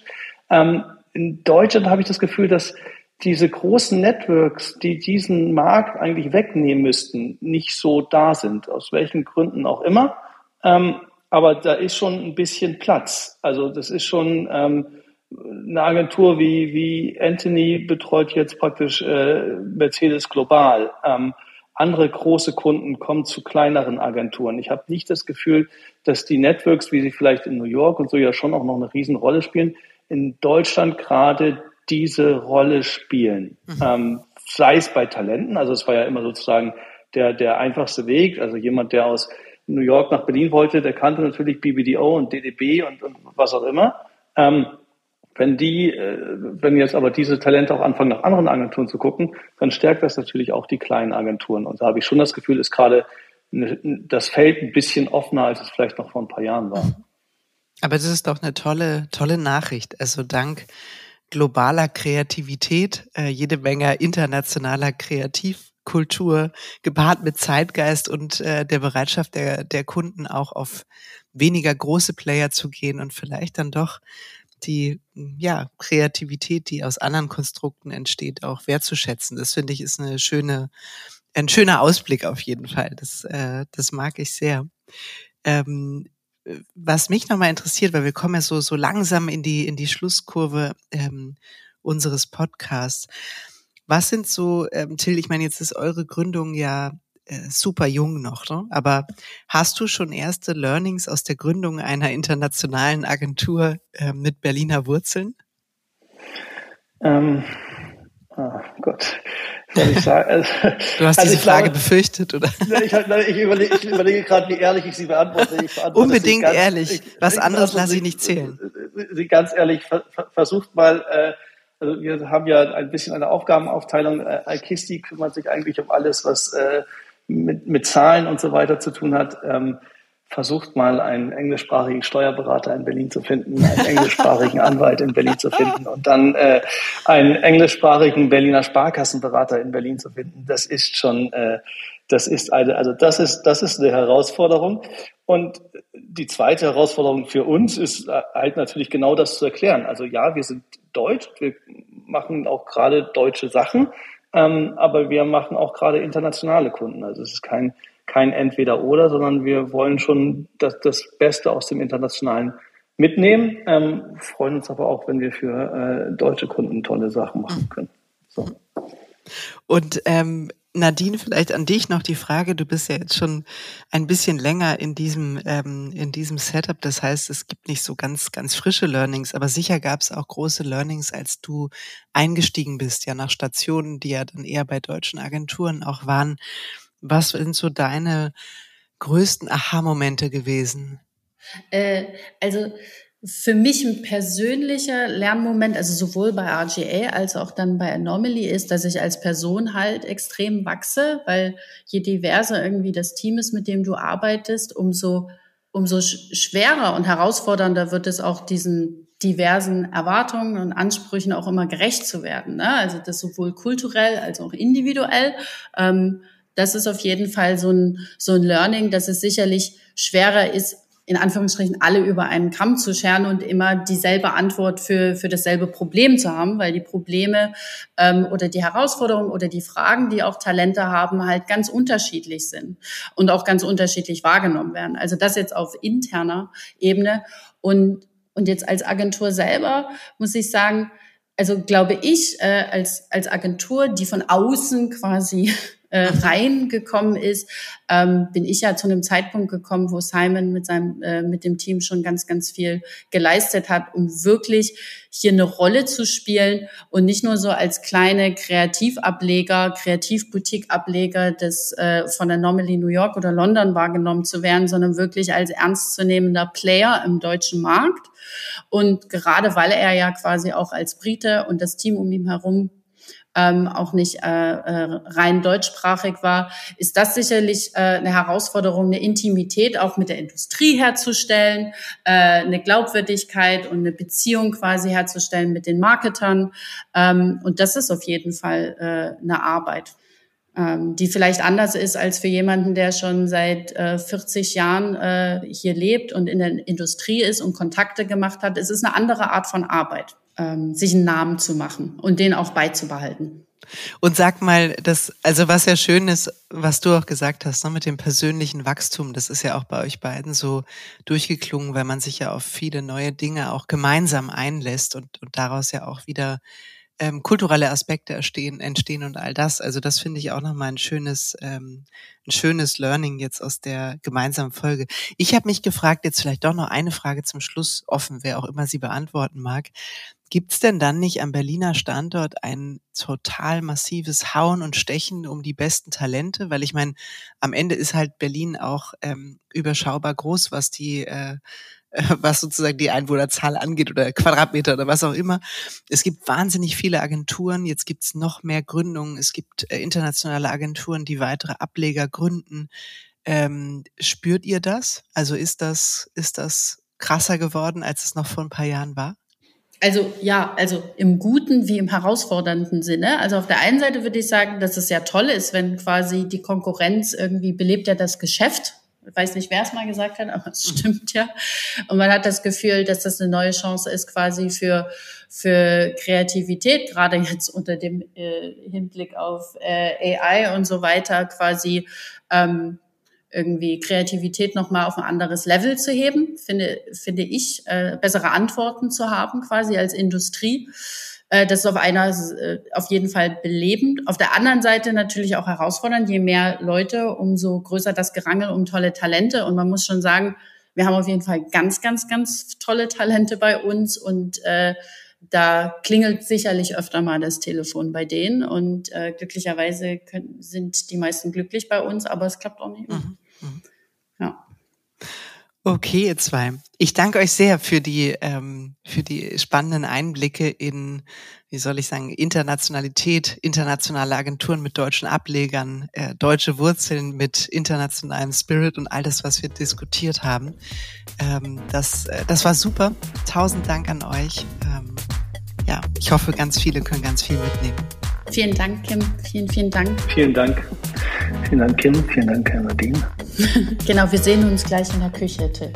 Ähm, in Deutschland habe ich das Gefühl, dass diese großen Networks, die diesen Markt eigentlich wegnehmen müssten, nicht so da sind, aus welchen Gründen auch immer. Ähm, aber da ist schon ein bisschen Platz. Also das ist schon ähm, eine Agentur wie, wie Anthony betreut jetzt praktisch äh, Mercedes global. Ähm, andere große Kunden kommen zu kleineren Agenturen. Ich habe nicht das Gefühl, dass die Networks, wie sie vielleicht in New York und so ja schon auch noch eine Riesenrolle spielen, in Deutschland gerade diese Rolle spielen. Mhm. Ähm, sei es bei Talenten, also es war ja immer sozusagen der, der einfachste Weg, also jemand, der aus New York nach Berlin wollte, der kannte natürlich BBDO und DDB und, und was auch immer. Ähm, wenn die, äh, wenn jetzt aber diese Talente auch anfangen, nach anderen Agenturen zu gucken, dann stärkt das natürlich auch die kleinen Agenturen. Und da habe ich schon das Gefühl, ist gerade das Feld ein bisschen offener, als es vielleicht noch vor ein paar Jahren war. Aber das ist doch eine tolle, tolle Nachricht. Also dank globaler Kreativität, äh, jede Menge internationaler Kreativkultur, gepaart mit Zeitgeist und äh, der Bereitschaft der, der Kunden auch auf weniger große Player zu gehen und vielleicht dann doch die ja, Kreativität, die aus anderen Konstrukten entsteht, auch wertzuschätzen. Das finde ich ist eine schöne, ein schöner Ausblick auf jeden Fall. Das, äh, das mag ich sehr. Ähm, was mich nochmal interessiert, weil wir kommen ja so, so langsam in die, in die Schlusskurve ähm, unseres Podcasts. Was sind so, ähm, Till, ich meine, jetzt ist eure Gründung ja äh, super jung noch, ne? aber hast du schon erste Learnings aus der Gründung einer internationalen Agentur äh, mit Berliner Wurzeln? Ähm, oh Gott, soll ich sagen? Also, du hast also diese Frage glaube, befürchtet, oder? Ich, ich überlege, ich überlege gerade, wie ehrlich ich sie beantworte. Ich beantworte Unbedingt ganz, ehrlich. Ich, Was anderes lasse ich nicht zählen. Sie ganz ehrlich, versucht mal, äh, also wir haben ja ein bisschen eine Aufgabenaufteilung. Äh, Alkisti kümmert sich eigentlich um alles, was äh, mit, mit Zahlen und so weiter zu tun hat. Ähm, versucht mal einen englischsprachigen Steuerberater in Berlin zu finden, einen englischsprachigen Anwalt in Berlin zu finden und dann äh, einen englischsprachigen Berliner Sparkassenberater in Berlin zu finden. Das ist schon, äh, das ist eine, also das ist, das ist eine Herausforderung. Und die zweite Herausforderung für uns ist äh, halt natürlich genau das zu erklären. Also ja, wir sind deutsch, wir machen auch gerade deutsche Sachen, ähm, aber wir machen auch gerade internationale Kunden. Also es ist kein kein Entweder-Oder, sondern wir wollen schon das, das Beste aus dem Internationalen mitnehmen, ähm, freuen uns aber auch, wenn wir für äh, deutsche Kunden tolle Sachen machen können. So. Und ähm, Nadine, vielleicht an dich noch die Frage. Du bist ja jetzt schon ein bisschen länger in diesem ähm, in diesem Setup. Das heißt, es gibt nicht so ganz ganz frische Learnings, aber sicher gab es auch große Learnings, als du eingestiegen bist, ja nach Stationen, die ja dann eher bei deutschen Agenturen auch waren. Was sind so deine größten Aha-Momente gewesen? Äh, also für mich ein persönlicher Lernmoment, also sowohl bei RGA als auch dann bei Anomaly ist, dass ich als Person halt extrem wachse, weil je diverser irgendwie das Team ist, mit dem du arbeitest, umso, umso schwerer und herausfordernder wird es auch diesen diversen Erwartungen und Ansprüchen auch immer gerecht zu werden. Ne? Also das sowohl kulturell als auch individuell. Ähm, das ist auf jeden Fall so ein, so ein Learning, dass es sicherlich schwerer ist, in Anführungsstrichen alle über einen Kamm zu scheren und immer dieselbe Antwort für, für dasselbe Problem zu haben, weil die Probleme ähm, oder die Herausforderungen oder die Fragen, die auch Talente haben, halt ganz unterschiedlich sind und auch ganz unterschiedlich wahrgenommen werden. Also das jetzt auf interner Ebene. Und, und jetzt als Agentur selber muss ich sagen, also glaube ich, äh, als, als Agentur, die von außen quasi äh, reingekommen ist, ähm, bin ich ja zu einem Zeitpunkt gekommen, wo Simon mit seinem äh, mit dem Team schon ganz ganz viel geleistet hat, um wirklich hier eine Rolle zu spielen und nicht nur so als kleine Kreativableger, Kreativboutique-Ableger des äh, von der Normally New York oder London wahrgenommen zu werden, sondern wirklich als ernstzunehmender Player im deutschen Markt. Und gerade weil er ja quasi auch als Brite und das Team um ihn herum ähm, auch nicht äh, äh, rein deutschsprachig war, ist das sicherlich äh, eine Herausforderung, eine Intimität auch mit der Industrie herzustellen, äh, eine Glaubwürdigkeit und eine Beziehung quasi herzustellen mit den Marketern. Ähm, und das ist auf jeden Fall äh, eine Arbeit ähm, die vielleicht anders ist als für jemanden, der schon seit äh, 40 Jahren äh, hier lebt und in der Industrie ist und Kontakte gemacht hat. Es ist eine andere Art von Arbeit ähm, sich einen Namen zu machen und den auch beizubehalten. Und sag mal, das, also was ja schön ist, was du auch gesagt hast, ne, mit dem persönlichen Wachstum, das ist ja auch bei euch beiden so durchgeklungen, weil man sich ja auf viele neue Dinge auch gemeinsam einlässt und, und daraus ja auch wieder ähm, kulturelle Aspekte entstehen, entstehen und all das. Also das finde ich auch nochmal ein schönes, ähm, ein schönes Learning jetzt aus der gemeinsamen Folge. Ich habe mich gefragt, jetzt vielleicht doch noch eine Frage zum Schluss offen, wer auch immer sie beantworten mag. Gibt es denn dann nicht am Berliner Standort ein total massives Hauen und Stechen um die besten Talente? Weil ich meine, am Ende ist halt Berlin auch ähm, überschaubar groß, was die äh, was sozusagen die Einwohnerzahl angeht oder Quadratmeter oder was auch immer. Es gibt wahnsinnig viele Agenturen, jetzt gibt es noch mehr Gründungen, es gibt äh, internationale Agenturen, die weitere Ableger gründen. Ähm, spürt ihr das? Also ist das, ist das krasser geworden, als es noch vor ein paar Jahren war? Also ja, also im guten wie im herausfordernden Sinne. Also auf der einen Seite würde ich sagen, dass es ja toll ist, wenn quasi die Konkurrenz irgendwie belebt ja das Geschäft. Ich weiß nicht, wer es mal gesagt hat, aber es stimmt ja. Und man hat das Gefühl, dass das eine neue Chance ist quasi für, für Kreativität, gerade jetzt unter dem äh, Hinblick auf äh, AI und so weiter, quasi ähm, irgendwie Kreativität nochmal auf ein anderes Level zu heben, finde, finde ich, äh, bessere Antworten zu haben quasi als Industrie. Äh, das ist auf einer, äh, auf jeden Fall belebend. Auf der anderen Seite natürlich auch herausfordernd. Je mehr Leute, umso größer das Gerangel um tolle Talente. Und man muss schon sagen, wir haben auf jeden Fall ganz, ganz, ganz tolle Talente bei uns und äh, da klingelt sicherlich öfter mal das Telefon bei denen und äh, glücklicherweise können, sind die meisten glücklich bei uns, aber es klappt auch nicht. Mhm. Ja. Okay, ihr zwei. Ich danke euch sehr für die, ähm, für die spannenden Einblicke in, wie soll ich sagen, Internationalität, internationale Agenturen mit deutschen Ablegern, äh, deutsche Wurzeln mit internationalem Spirit und all das, was wir diskutiert haben. Ähm, das, äh, das war super. Tausend Dank an euch. Ähm, ja, ich hoffe, ganz viele können ganz viel mitnehmen. Vielen Dank, Kim. Vielen, vielen Dank. Vielen Dank. Vielen Dank, Kim. Vielen Dank, Herr Nadine. genau, wir sehen uns gleich in der Küche, Till.